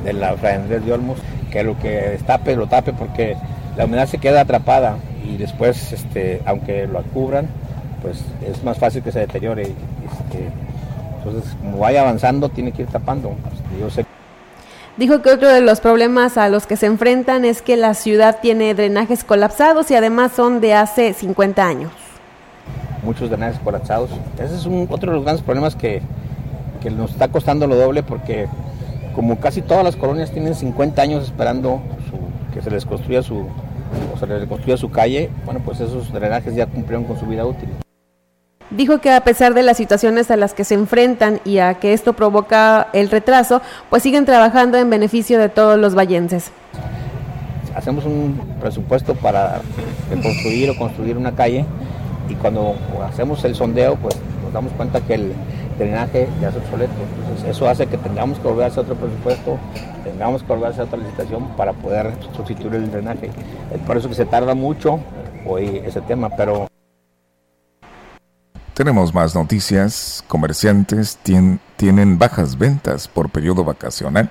de la de Olmos, que lo que destape, lo tape porque la humedad se queda atrapada y después, este, aunque lo cubran, pues es más fácil que se deteriore. Este, entonces, como vaya avanzando, tiene que ir tapando. Yo sé Dijo que otro de los problemas a los que se enfrentan es que la ciudad tiene drenajes colapsados y además son de hace 50 años. Muchos drenajes colapsados. Ese es un, otro de los grandes problemas que, que nos está costando lo doble porque como casi todas las colonias tienen 50 años esperando que se les construya su o se les construya su calle, bueno, pues esos drenajes ya cumplieron con su vida útil. Dijo que a pesar de las situaciones a las que se enfrentan y a que esto provoca el retraso, pues siguen trabajando en beneficio de todos los vallenses. Hacemos un presupuesto para construir o construir una calle y cuando hacemos el sondeo, pues damos cuenta que el, drenaje ya es obsoleto. Entonces, eso hace que tengamos que volver a otro presupuesto, tengamos que volver a otra licitación para poder sustituir el drenaje. Es por eso que se tarda mucho hoy ese tema, pero... Tenemos más noticias. Comerciantes tienen bajas ventas por periodo vacacional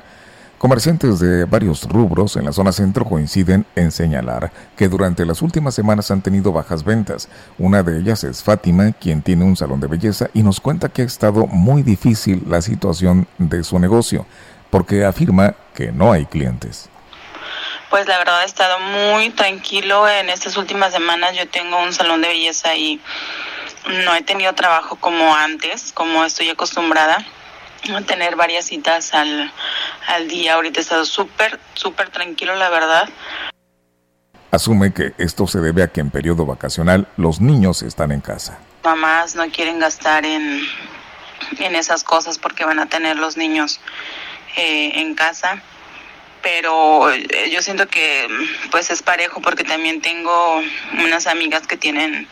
Comerciantes de varios rubros en la zona centro coinciden en señalar que durante las últimas semanas han tenido bajas ventas. Una de ellas es Fátima, quien tiene un salón de belleza y nos cuenta que ha estado muy difícil la situación de su negocio, porque afirma que no hay clientes. Pues la verdad ha estado muy tranquilo en estas últimas semanas. Yo tengo un salón de belleza y no he tenido trabajo como antes, como estoy acostumbrada tener varias citas al, al día. Ahorita he estado súper, súper tranquilo, la verdad. Asume que esto se debe a que en periodo vacacional los niños están en casa. Mamás no quieren gastar en, en esas cosas porque van a tener los niños eh, en casa. Pero eh, yo siento que pues es parejo porque también tengo unas amigas que tienen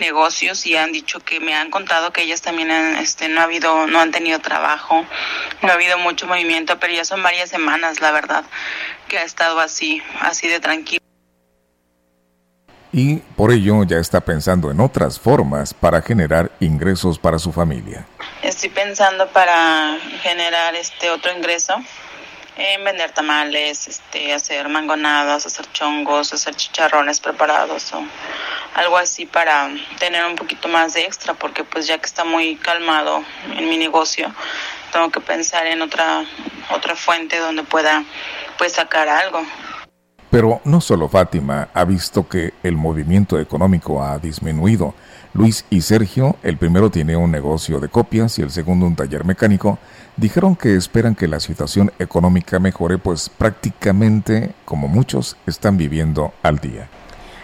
negocios y han dicho que me han contado que ellas también han, este, no ha habido, no han tenido trabajo, no ha habido mucho movimiento, pero ya son varias semanas, la verdad, que ha estado así, así de tranquilo. Y por ello ya está pensando en otras formas para generar ingresos para su familia. Estoy pensando para generar este otro ingreso en vender tamales, este, hacer mangonadas, hacer chongos, hacer chicharrones preparados o algo así para tener un poquito más de extra, porque pues ya que está muy calmado en mi negocio, tengo que pensar en otra otra fuente donde pueda pues sacar algo. Pero no solo Fátima ha visto que el movimiento económico ha disminuido. Luis y Sergio, el primero tiene un negocio de copias y el segundo un taller mecánico, dijeron que esperan que la situación económica mejore, pues prácticamente, como muchos, están viviendo al día.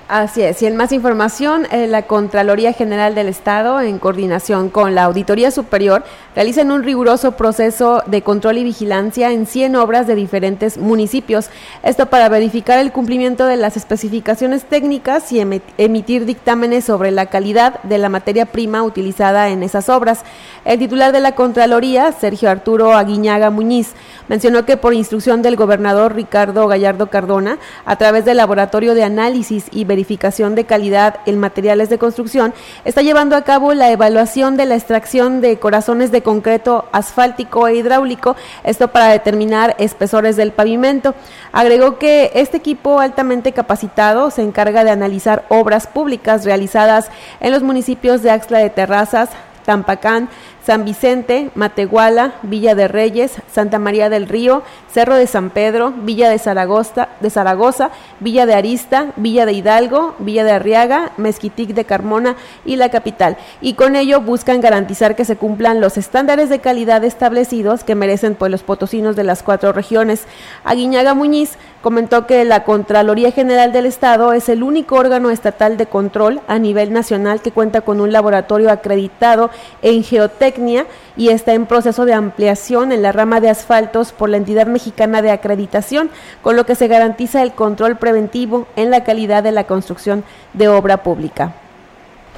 Así es, y en más información, eh, la Contraloría General del Estado, en coordinación con la Auditoría Superior, realizan un riguroso proceso de control y vigilancia en 100 obras de diferentes municipios. Esto para verificar el cumplimiento de las especificaciones técnicas y emitir dictámenes sobre la calidad de la materia prima utilizada en esas obras. El titular de la Contraloría, Sergio Arturo Aguiñaga Muñiz, mencionó que por instrucción del gobernador Ricardo Gallardo Cardona, a través del Laboratorio de Análisis y verificación de calidad en materiales de construcción, está llevando a cabo la evaluación de la extracción de corazones de concreto asfáltico e hidráulico, esto para determinar espesores del pavimento. Agregó que este equipo altamente capacitado se encarga de analizar obras públicas realizadas en los municipios de Axla de Terrazas, Tampacán, San Vicente, Matehuala, Villa de Reyes, Santa María del Río, Cerro de San Pedro, Villa de Zaragoza, de Zaragoza, Villa de Arista, Villa de Hidalgo, Villa de Arriaga, Mezquitic de Carmona y la capital. Y con ello buscan garantizar que se cumplan los estándares de calidad establecidos que merecen pues, los potosinos de las cuatro regiones. Aguiñaga Muñiz comentó que la Contraloría General del Estado es el único órgano estatal de control a nivel nacional que cuenta con un laboratorio acreditado en geotecnia y está en proceso de ampliación en la rama de asfaltos por la entidad mexicana de acreditación, con lo que se garantiza el control preventivo en la calidad de la construcción de obra pública.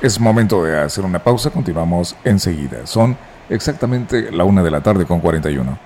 Es momento de hacer una pausa, continuamos enseguida. Son exactamente la una de la tarde con 41.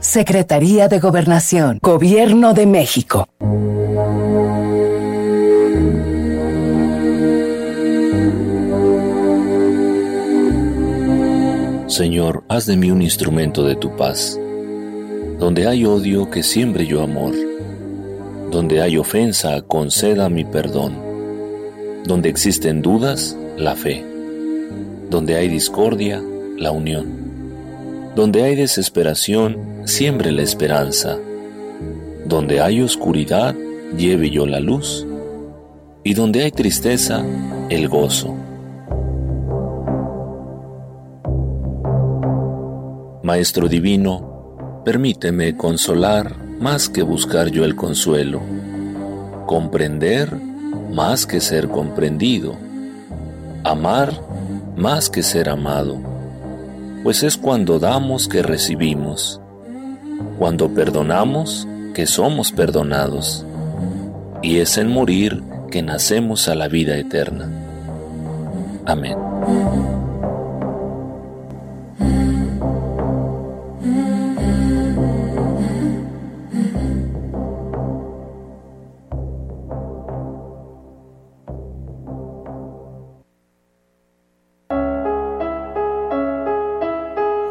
Secretaría de Gobernación, Gobierno de México. Señor, haz de mí un instrumento de tu paz. Donde hay odio, que siembre yo amor. Donde hay ofensa, conceda mi perdón. Donde existen dudas, la fe. Donde hay discordia, la unión. Donde hay desesperación, siembre la esperanza. Donde hay oscuridad, lleve yo la luz. Y donde hay tristeza, el gozo. Maestro Divino, permíteme consolar más que buscar yo el consuelo, comprender más que ser comprendido, amar más que ser amado, pues es cuando damos que recibimos, cuando perdonamos que somos perdonados, y es en morir que nacemos a la vida eterna. Amén.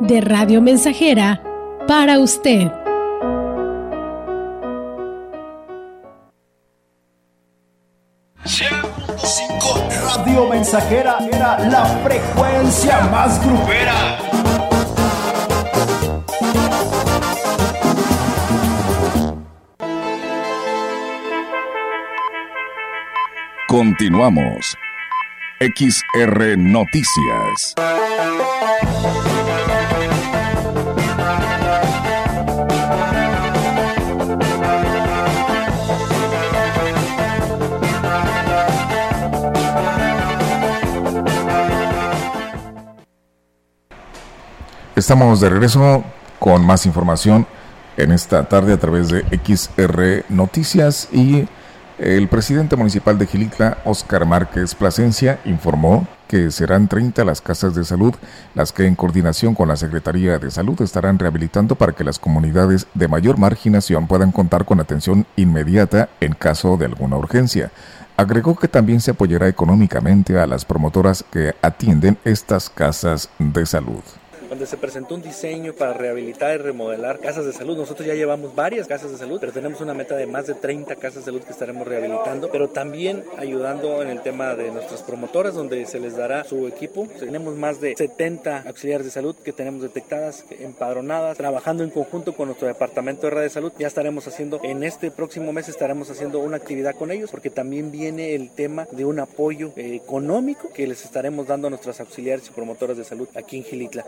de Radio Mensajera para usted. Radio Mensajera era la frecuencia más grupera. Continuamos. XR Noticias. Estamos de regreso con más información en esta tarde a través de XR Noticias y el presidente municipal de Gilitla, Óscar Márquez Plasencia, informó que serán 30 las casas de salud las que en coordinación con la Secretaría de Salud estarán rehabilitando para que las comunidades de mayor marginación puedan contar con atención inmediata en caso de alguna urgencia. Agregó que también se apoyará económicamente a las promotoras que atienden estas casas de salud donde se presentó un diseño para rehabilitar y remodelar casas de salud. Nosotros ya llevamos varias casas de salud, pero tenemos una meta de más de 30 casas de salud que estaremos rehabilitando, pero también ayudando en el tema de nuestras promotoras, donde se les dará su equipo. Tenemos más de 70 auxiliares de salud que tenemos detectadas, empadronadas, trabajando en conjunto con nuestro departamento de red de salud. Ya estaremos haciendo, en este próximo mes estaremos haciendo una actividad con ellos, porque también viene el tema de un apoyo eh, económico que les estaremos dando a nuestras auxiliares y promotoras de salud aquí en Gilitla.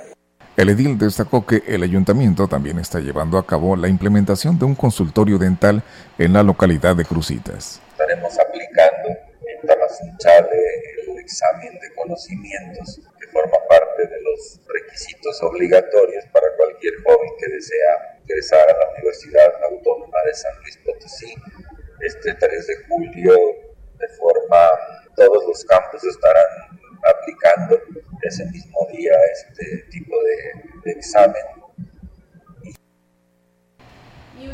El edil destacó que el ayuntamiento también está llevando a cabo la implementación de un consultorio dental en la localidad de Crucitas. Estaremos aplicando en Tamazunchale el examen de conocimientos que forma parte de los requisitos obligatorios para cualquier joven que desea ingresar a la Universidad Autónoma de San Luis Potosí. Este 3 de julio, de forma, todos los campos estarán aplicando ese mismo día este tipo de, de examen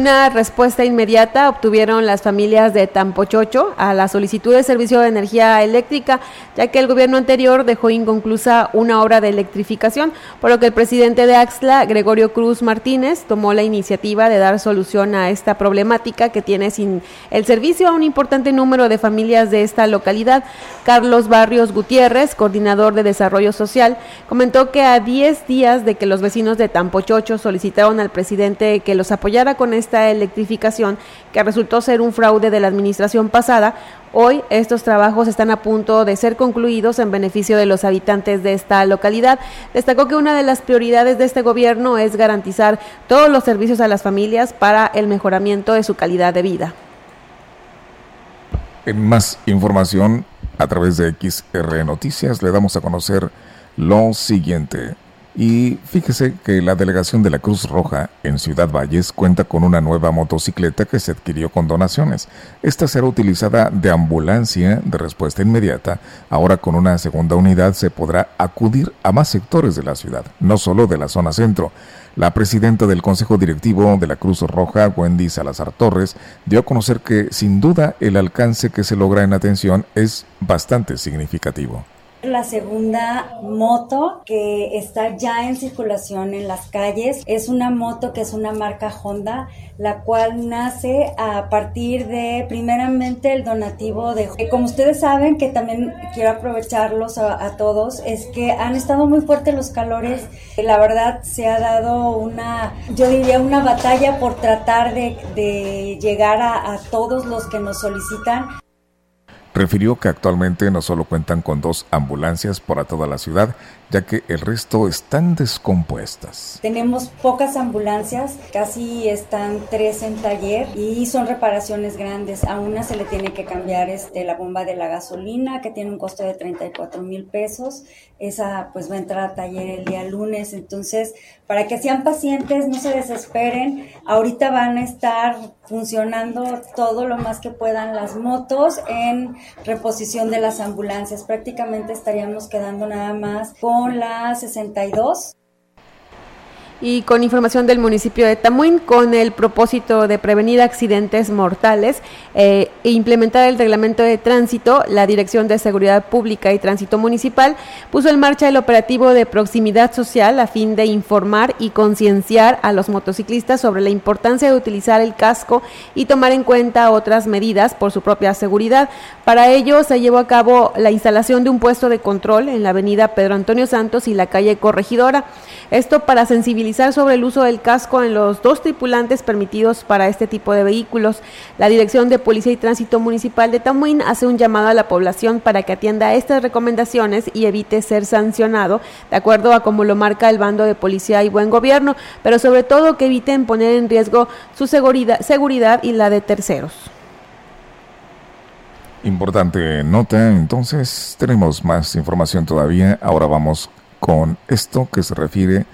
Una respuesta inmediata obtuvieron las familias de Tampochocho a la solicitud de servicio de energía eléctrica, ya que el gobierno anterior dejó inconclusa una obra de electrificación, por lo que el presidente de Axla, Gregorio Cruz Martínez, tomó la iniciativa de dar solución a esta problemática que tiene sin el servicio a un importante número de familias de esta localidad. Carlos Barrios Gutiérrez, coordinador de desarrollo social, comentó que a 10 días de que los vecinos de Tampochocho solicitaron al presidente que los apoyara con esta electrificación que resultó ser un fraude de la administración pasada, hoy estos trabajos están a punto de ser concluidos en beneficio de los habitantes de esta localidad. Destacó que una de las prioridades de este gobierno es garantizar todos los servicios a las familias para el mejoramiento de su calidad de vida. En más información, a través de XR Noticias, le damos a conocer lo siguiente. Y fíjese que la delegación de la Cruz Roja en Ciudad Valles cuenta con una nueva motocicleta que se adquirió con donaciones. Esta será utilizada de ambulancia de respuesta inmediata. Ahora con una segunda unidad se podrá acudir a más sectores de la ciudad, no solo de la zona centro. La presidenta del Consejo Directivo de la Cruz Roja, Wendy Salazar Torres, dio a conocer que sin duda el alcance que se logra en atención es bastante significativo la segunda moto que está ya en circulación en las calles. Es una moto que es una marca Honda, la cual nace a partir de primeramente el donativo de... Como ustedes saben, que también quiero aprovecharlos a, todos, es que han estado muy fuertes los calores. La verdad se ha dado una, yo diría, una batalla por tratar de, llegar a todos los que nos solicitan refirió que actualmente no solo cuentan con dos ambulancias para toda la ciudad, ya que el resto están descompuestas. Tenemos pocas ambulancias, casi están tres en taller y son reparaciones grandes. A una se le tiene que cambiar este, la bomba de la gasolina, que tiene un costo de 34 mil pesos. Esa pues va a entrar a taller el día lunes. Entonces, para que sean pacientes, no se desesperen. Ahorita van a estar funcionando todo lo más que puedan las motos en reposición de las ambulancias. Prácticamente estaríamos quedando nada más con la 62 Y con información del municipio de Tamuín, con el propósito de prevenir accidentes mortales eh, e implementar el reglamento de tránsito, la Dirección de Seguridad Pública y Tránsito Municipal puso en marcha el operativo de proximidad social a fin de informar y concienciar a los motociclistas sobre la importancia de utilizar el casco y tomar en cuenta otras medidas por su propia seguridad. Para ello se llevó a cabo la instalación de un puesto de control en la avenida Pedro Antonio Santos y la calle Corregidora. Esto para sensibilizar sobre el uso del casco en los dos tripulantes permitidos para este tipo de vehículos. La Dirección de Policía y Tránsito Municipal de Tamuín hace un llamado a la población para que atienda estas recomendaciones y evite ser sancionado, de acuerdo a como lo marca el bando de policía y buen gobierno, pero sobre todo que eviten poner en riesgo su seguridad, seguridad y la de terceros. Importante nota, entonces tenemos más información todavía. Ahora vamos con esto que se refiere a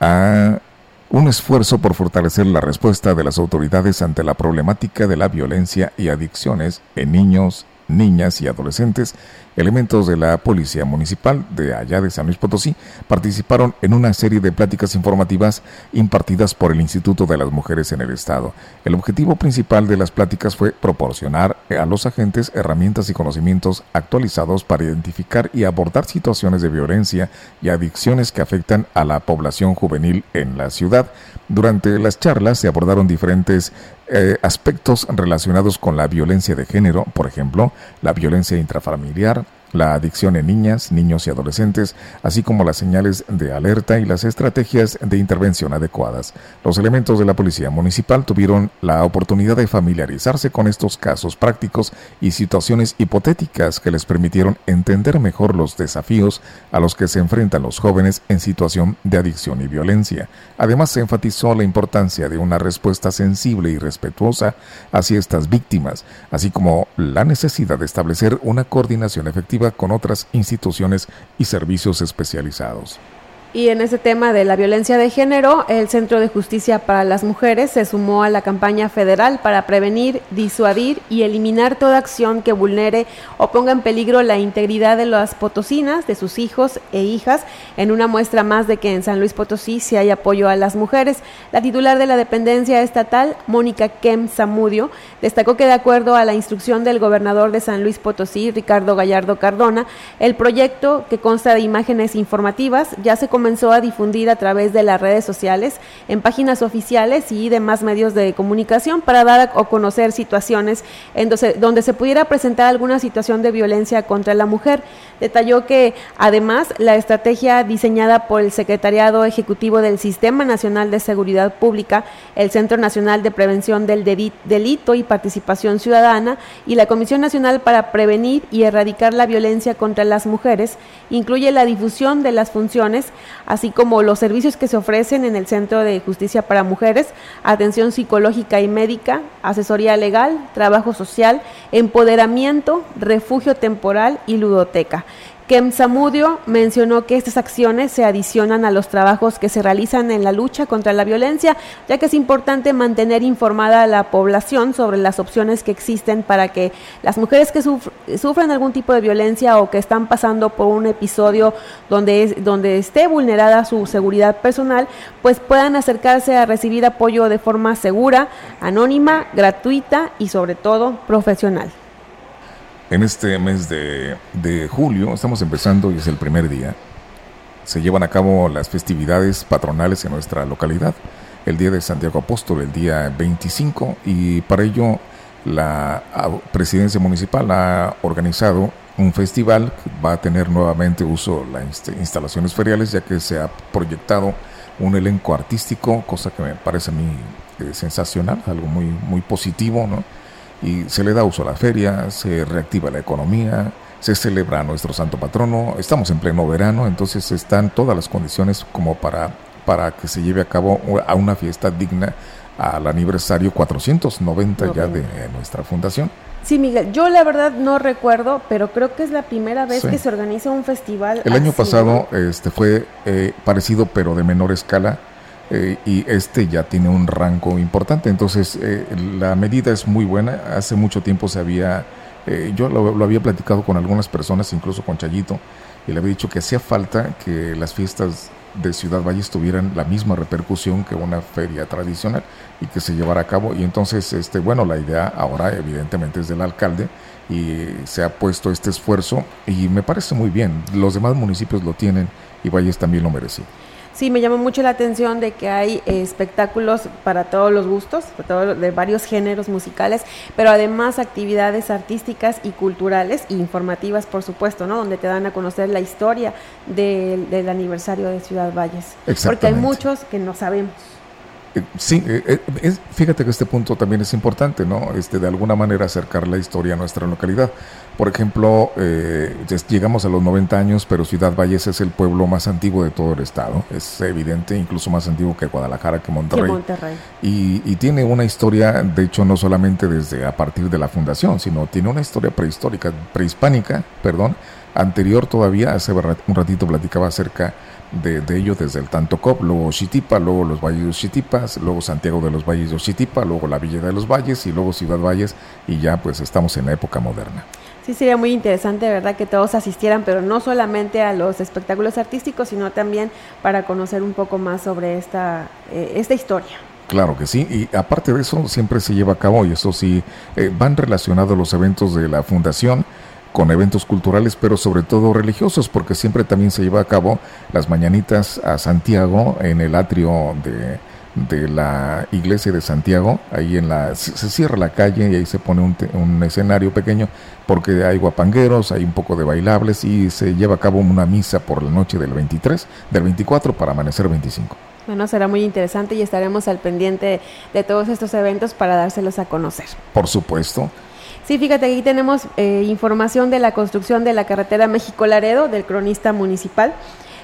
un esfuerzo por fortalecer la respuesta de las autoridades ante la problemática de la violencia y adicciones en niños, niñas y adolescentes Elementos de la Policía Municipal de allá de San Luis Potosí participaron en una serie de pláticas informativas impartidas por el Instituto de las Mujeres en el Estado. El objetivo principal de las pláticas fue proporcionar a los agentes herramientas y conocimientos actualizados para identificar y abordar situaciones de violencia y adicciones que afectan a la población juvenil en la ciudad. Durante las charlas se abordaron diferentes eh, aspectos relacionados con la violencia de género, por ejemplo, la violencia intrafamiliar, la adicción en niñas, niños y adolescentes, así como las señales de alerta y las estrategias de intervención adecuadas. Los elementos de la Policía Municipal tuvieron la oportunidad de familiarizarse con estos casos prácticos y situaciones hipotéticas que les permitieron entender mejor los desafíos a los que se enfrentan los jóvenes en situación de adicción y violencia. Además, se enfatizó la importancia de una respuesta sensible y respetuosa hacia estas víctimas, así como la necesidad de establecer una coordinación efectiva con otras instituciones y servicios especializados. Y en ese tema de la violencia de género, el Centro de Justicia para las Mujeres se sumó a la campaña federal para prevenir, disuadir y eliminar toda acción que vulnere o ponga en peligro la integridad de las potosinas, de sus hijos e hijas, en una muestra más de que en San Luis Potosí sí hay apoyo a las mujeres. La titular de la dependencia estatal, Mónica Kem Zamudio, destacó que de acuerdo a la instrucción del gobernador de San Luis Potosí, Ricardo Gallardo Cardona, el proyecto, que consta de imágenes informativas, ya se comenzó comenzó a difundir a través de las redes sociales, en páginas oficiales y demás medios de comunicación para dar a conocer situaciones en donde, se pudiera presentar alguna situación de violencia contra la mujer. Detalló que además la estrategia diseñada por el Secretariado Ejecutivo del Sistema Nacional de Seguridad Pública, el Centro Nacional de Prevención del Delito y Participación Ciudadana y la Comisión Nacional para Prevenir y Erradicar la Violencia contra las Mujeres incluye la difusión de las funciones así como los servicios que se ofrecen en el Centro de Justicia para Mujeres, atención psicológica y médica, asesoría legal, trabajo social, empoderamiento, refugio temporal y ludoteca. Kem Samudio mencionó que estas acciones se adicionan a los trabajos que se realizan en la lucha contra la violencia, ya que es importante mantener informada a la población sobre las opciones que existen para que las mujeres que sufren algún tipo de violencia o que están pasando por un episodio donde, donde esté vulnerada su seguridad personal, pues puedan acercarse a recibir apoyo de forma segura, anónima, gratuita y sobre todo profesional en este mes de, julio, estamos empezando y es el primer día, se llevan a cabo las festividades patronales en nuestra localidad. El día de Santiago Apóstol, el día 25, y para ello la presidencia municipal ha organizado un festival que va a tener nuevamente uso las instalaciones feriales, ya que se ha proyectado un elenco artístico, cosa que me parece a mí eh, sensacional, algo muy, muy positivo, ¿no? Y se le da uso a la feria, se reactiva la economía, se celebra a nuestro santo patrono, estamos en pleno verano, entonces están todas las condiciones como para, para que se lleve a cabo a una fiesta digna al aniversario 490 ya de nuestra fundación. Sí, Miguel, yo la verdad no recuerdo, pero creo que es la primera vez que se organiza un festival. El año pasado este fue eh, parecido, pero de menor escala eh, y este ya tiene un rango importante. Entonces, eh, la medida es muy buena. Hace mucho tiempo se había, eh, yo lo, había platicado con algunas personas, incluso con Chayito, y le había dicho que hacía falta que las fiestas de Ciudad Valles tuvieran la misma repercusión que una feria tradicional y que se llevara a cabo. Y entonces, este, bueno, la idea ahora evidentemente es del alcalde y se ha puesto este esfuerzo y me parece muy bien. Los demás municipios lo tienen y Valles también lo merecía. Sí, me llama mucho la atención de que hay eh, espectáculos para todos los gustos, de varios géneros musicales, pero además actividades artísticas y culturales e informativas, por supuesto, ¿no? Donde te dan a conocer la historia del aniversario de Ciudad Valles. Porque hay muchos que no sabemos. Eh, sí, eh, fíjate que este punto también es importante, ¿no? Este, de alguna manera acercar la historia a nuestra localidad. Por ejemplo, eh, llegamos a los 90 años, pero Ciudad Valles es el pueblo más antiguo de todo el estado. Es evidente, incluso más antiguo que Guadalajara, que Monterrey. Y, y, tiene una historia, de hecho, no solamente desde a partir de la fundación, sino tiene una historia prehistórica, prehispánica, perdón, anterior todavía. Hace un ratito platicaba acerca de, de ello desde el Tantocop, luego Xitipa, luego los Valles de Xitipas, luego Santiago de los Valles de Xitipa, luego la Villa de los Valles y luego Ciudad Valles y ya pues estamos en la época moderna. Sí, sería muy interesante, ¿verdad?, que todos asistieran, pero no solamente a los espectáculos artísticos, sino también para conocer un poco más sobre esta, eh, esta historia. Claro que sí, y aparte de eso siempre se lleva a cabo, y eso sí, eh, van relacionados los eventos de la fundación con eventos culturales, pero sobre todo religiosos, porque siempre también se lleva a cabo las mañanitas a Santiago en el atrio de, de la iglesia de Santiago, ahí en la, se, cierra la calle y ahí se pone un, un, escenario pequeño porque hay guapangueros, hay un poco de bailables y se lleva a cabo una misa por la noche del 23, del 24 para amanecer 25. Bueno, será muy interesante y estaremos al pendiente de todos estos eventos para dárselos a conocer. Por supuesto. Sí, fíjate, aquí tenemos eh, información de la construcción de la carretera México-Laredo del cronista municipal.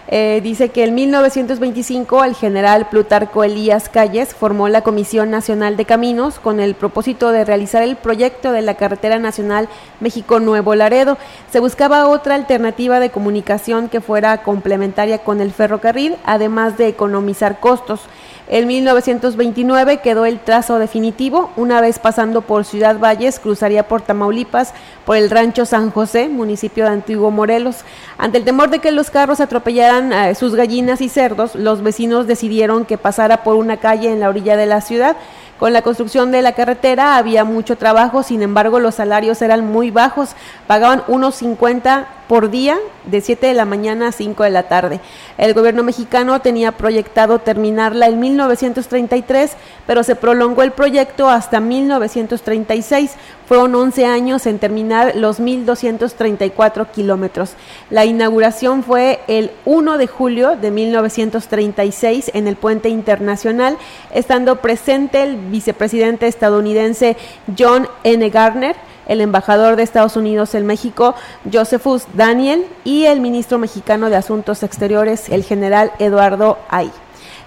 Eh, dice que en 1925 el general Plutarco Elías Calles formó la Comisión Nacional de Caminos con el propósito de realizar el proyecto de la carretera nacional México-Nuevo Laredo. Se buscaba otra alternativa de comunicación que fuera complementaria con el ferrocarril, además de economizar costos. En 1929 quedó el trazo definitivo. Una vez pasando por Ciudad Valles, cruzaría por Tamaulipas, por el rancho San José, municipio de Antiguo Morelos. Ante el temor de que los carros atropellaran a sus gallinas y cerdos, los vecinos decidieron que pasara por una calle en la orilla de la ciudad. Con la construcción de la carretera había mucho trabajo, sin embargo los salarios eran muy bajos, pagaban unos 50 por día de 7 de la mañana a 5 de la tarde. El gobierno mexicano tenía proyectado terminarla en 1933, pero se prolongó el proyecto hasta 1936. Fueron 11 años en terminar los 1.234 kilómetros. La inauguración fue el 1 de julio de 1936 en el puente internacional, estando presente el vicepresidente estadounidense John N. Garner, el embajador de Estados Unidos en México, Josephus Daniel, y el ministro mexicano de Asuntos Exteriores, el general Eduardo Ay.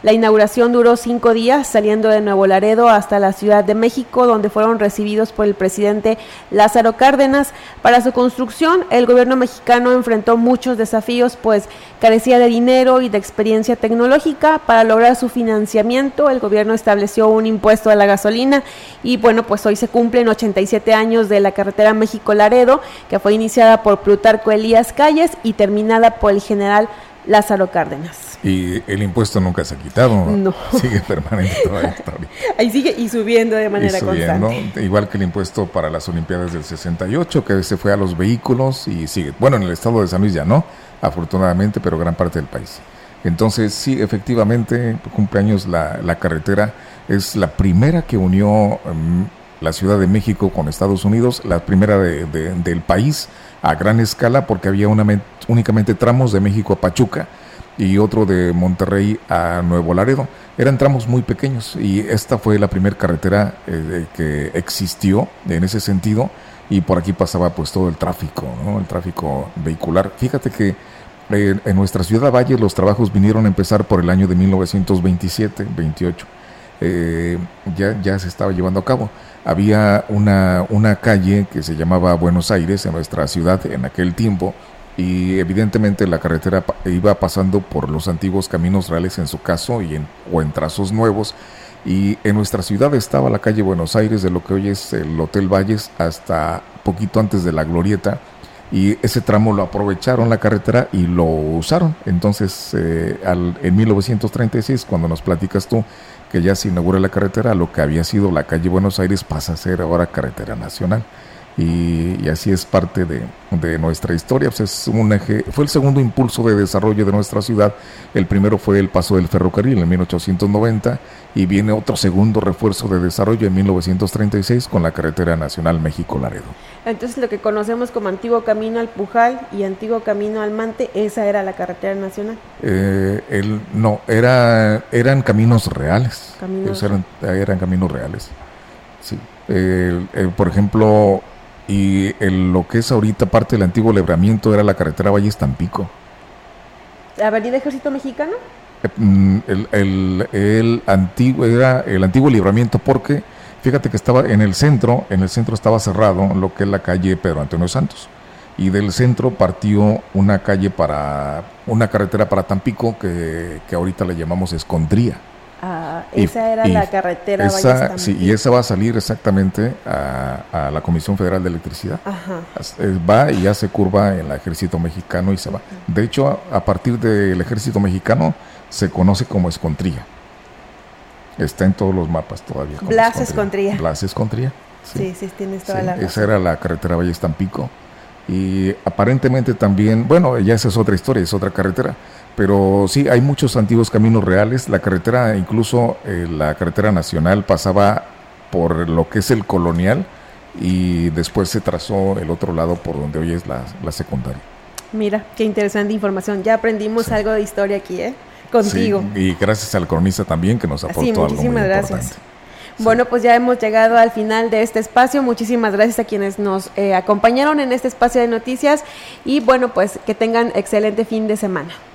La inauguración duró cinco días, saliendo de Nuevo Laredo hasta la Ciudad de México, donde fueron recibidos por el presidente Lázaro Cárdenas. Para su construcción, el gobierno mexicano enfrentó muchos desafíos, pues carecía de dinero y de experiencia tecnológica. Para lograr su financiamiento, el gobierno estableció un impuesto a la gasolina y bueno, pues hoy se cumplen 87 años de la carretera México-Laredo, que fue iniciada por Plutarco Elías Calles y terminada por el general Lázaro Cárdenas. Y el impuesto nunca se ha quitado, no. *laughs* sigue permanente *laughs* todavía. Ahí sigue y subiendo de manera constante. Igual que el impuesto para las Olimpiadas del 68, que se fue a los vehículos y sigue. Bueno, en el estado de San Luis ya no, afortunadamente, pero gran parte del país. Entonces, sí, efectivamente, cumpleaños la, la carretera es la primera que unió um, la Ciudad de México con Estados Unidos, la primera de, de, del país a gran escala porque había una, únicamente tramos de México a Pachuca y otro de Monterrey a Nuevo Laredo. Eran tramos muy pequeños y esta fue la primera carretera eh, que existió en ese sentido y por aquí pasaba pues todo el tráfico, el tráfico vehicular. Fíjate que eh, en nuestra ciudad Valle los trabajos vinieron a empezar por el año de 1927, 28. Eh, ya, ya se estaba llevando a cabo. Había una, una calle que se llamaba Buenos Aires en nuestra ciudad en aquel tiempo y evidentemente la carretera iba pasando por los antiguos caminos reales en su caso y en, o en trazos nuevos y en nuestra ciudad estaba la calle Buenos Aires de lo que hoy es el Hotel Valles hasta poquito antes de la Glorieta y ese tramo lo aprovecharon la carretera y lo usaron. Entonces, eh, en 1936, cuando nos platicas tú que ya se inaugura la carretera, lo que había sido la calle Buenos Aires pasa a ser ahora carretera nacional y, así es parte de, nuestra historia. Pues es un eje, fue el segundo impulso de desarrollo de nuestra ciudad. El primero fue el paso del ferrocarril en 1890 y viene otro segundo refuerzo de desarrollo en 1936 con la carretera nacional México-Laredo. Entonces lo que conocemos como antiguo camino al Pujal y antiguo camino al Mante, esa era la carretera nacional. Eh, el, no, era, eran caminos reales. Eran, eran, caminos reales. Sí. por ejemplo, y lo que es ahorita parte del antiguo libramiento era la carretera Valles Tampico. ¿Avenida Ejército Mexicano? Eh, mm, el, el, antiguo era el antiguo libramiento porque fíjate que estaba en el centro, en el centro estaba cerrado lo que es la calle Pedro Antonio Santos y del centro partió una calle para una carretera para Tampico que, que ahorita le llamamos Escondría esa era la carretera. Esa, sí, y esa va a salir exactamente a, la Comisión Federal de Electricidad. Eh, va y hace curva en el ejército mexicano y se va. De hecho, a, partir del ejército mexicano se conoce como Escontría. Está en todos los mapas todavía. Blas Escontría. Blas Escontría. Sí, sí, tienes toda la Esa era la carretera Valle Estampico. Y aparentemente también, bueno, ya esa es otra historia, es otra carretera pero sí, hay muchos antiguos caminos reales. La carretera, incluso eh, la carretera nacional, pasaba por lo que es el colonial y después se trazó el otro lado por donde hoy es la, secundaria. Mira, qué interesante información. Ya aprendimos algo de historia aquí, ¿eh? Contigo. y gracias al cronista también que nos aportó algo muy gracias. Bueno, pues ya hemos llegado al final de este espacio. Muchísimas gracias a quienes nos eh, acompañaron en este espacio de noticias y bueno, pues que tengan excelente fin de semana.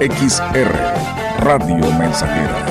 XR Radio Mensajera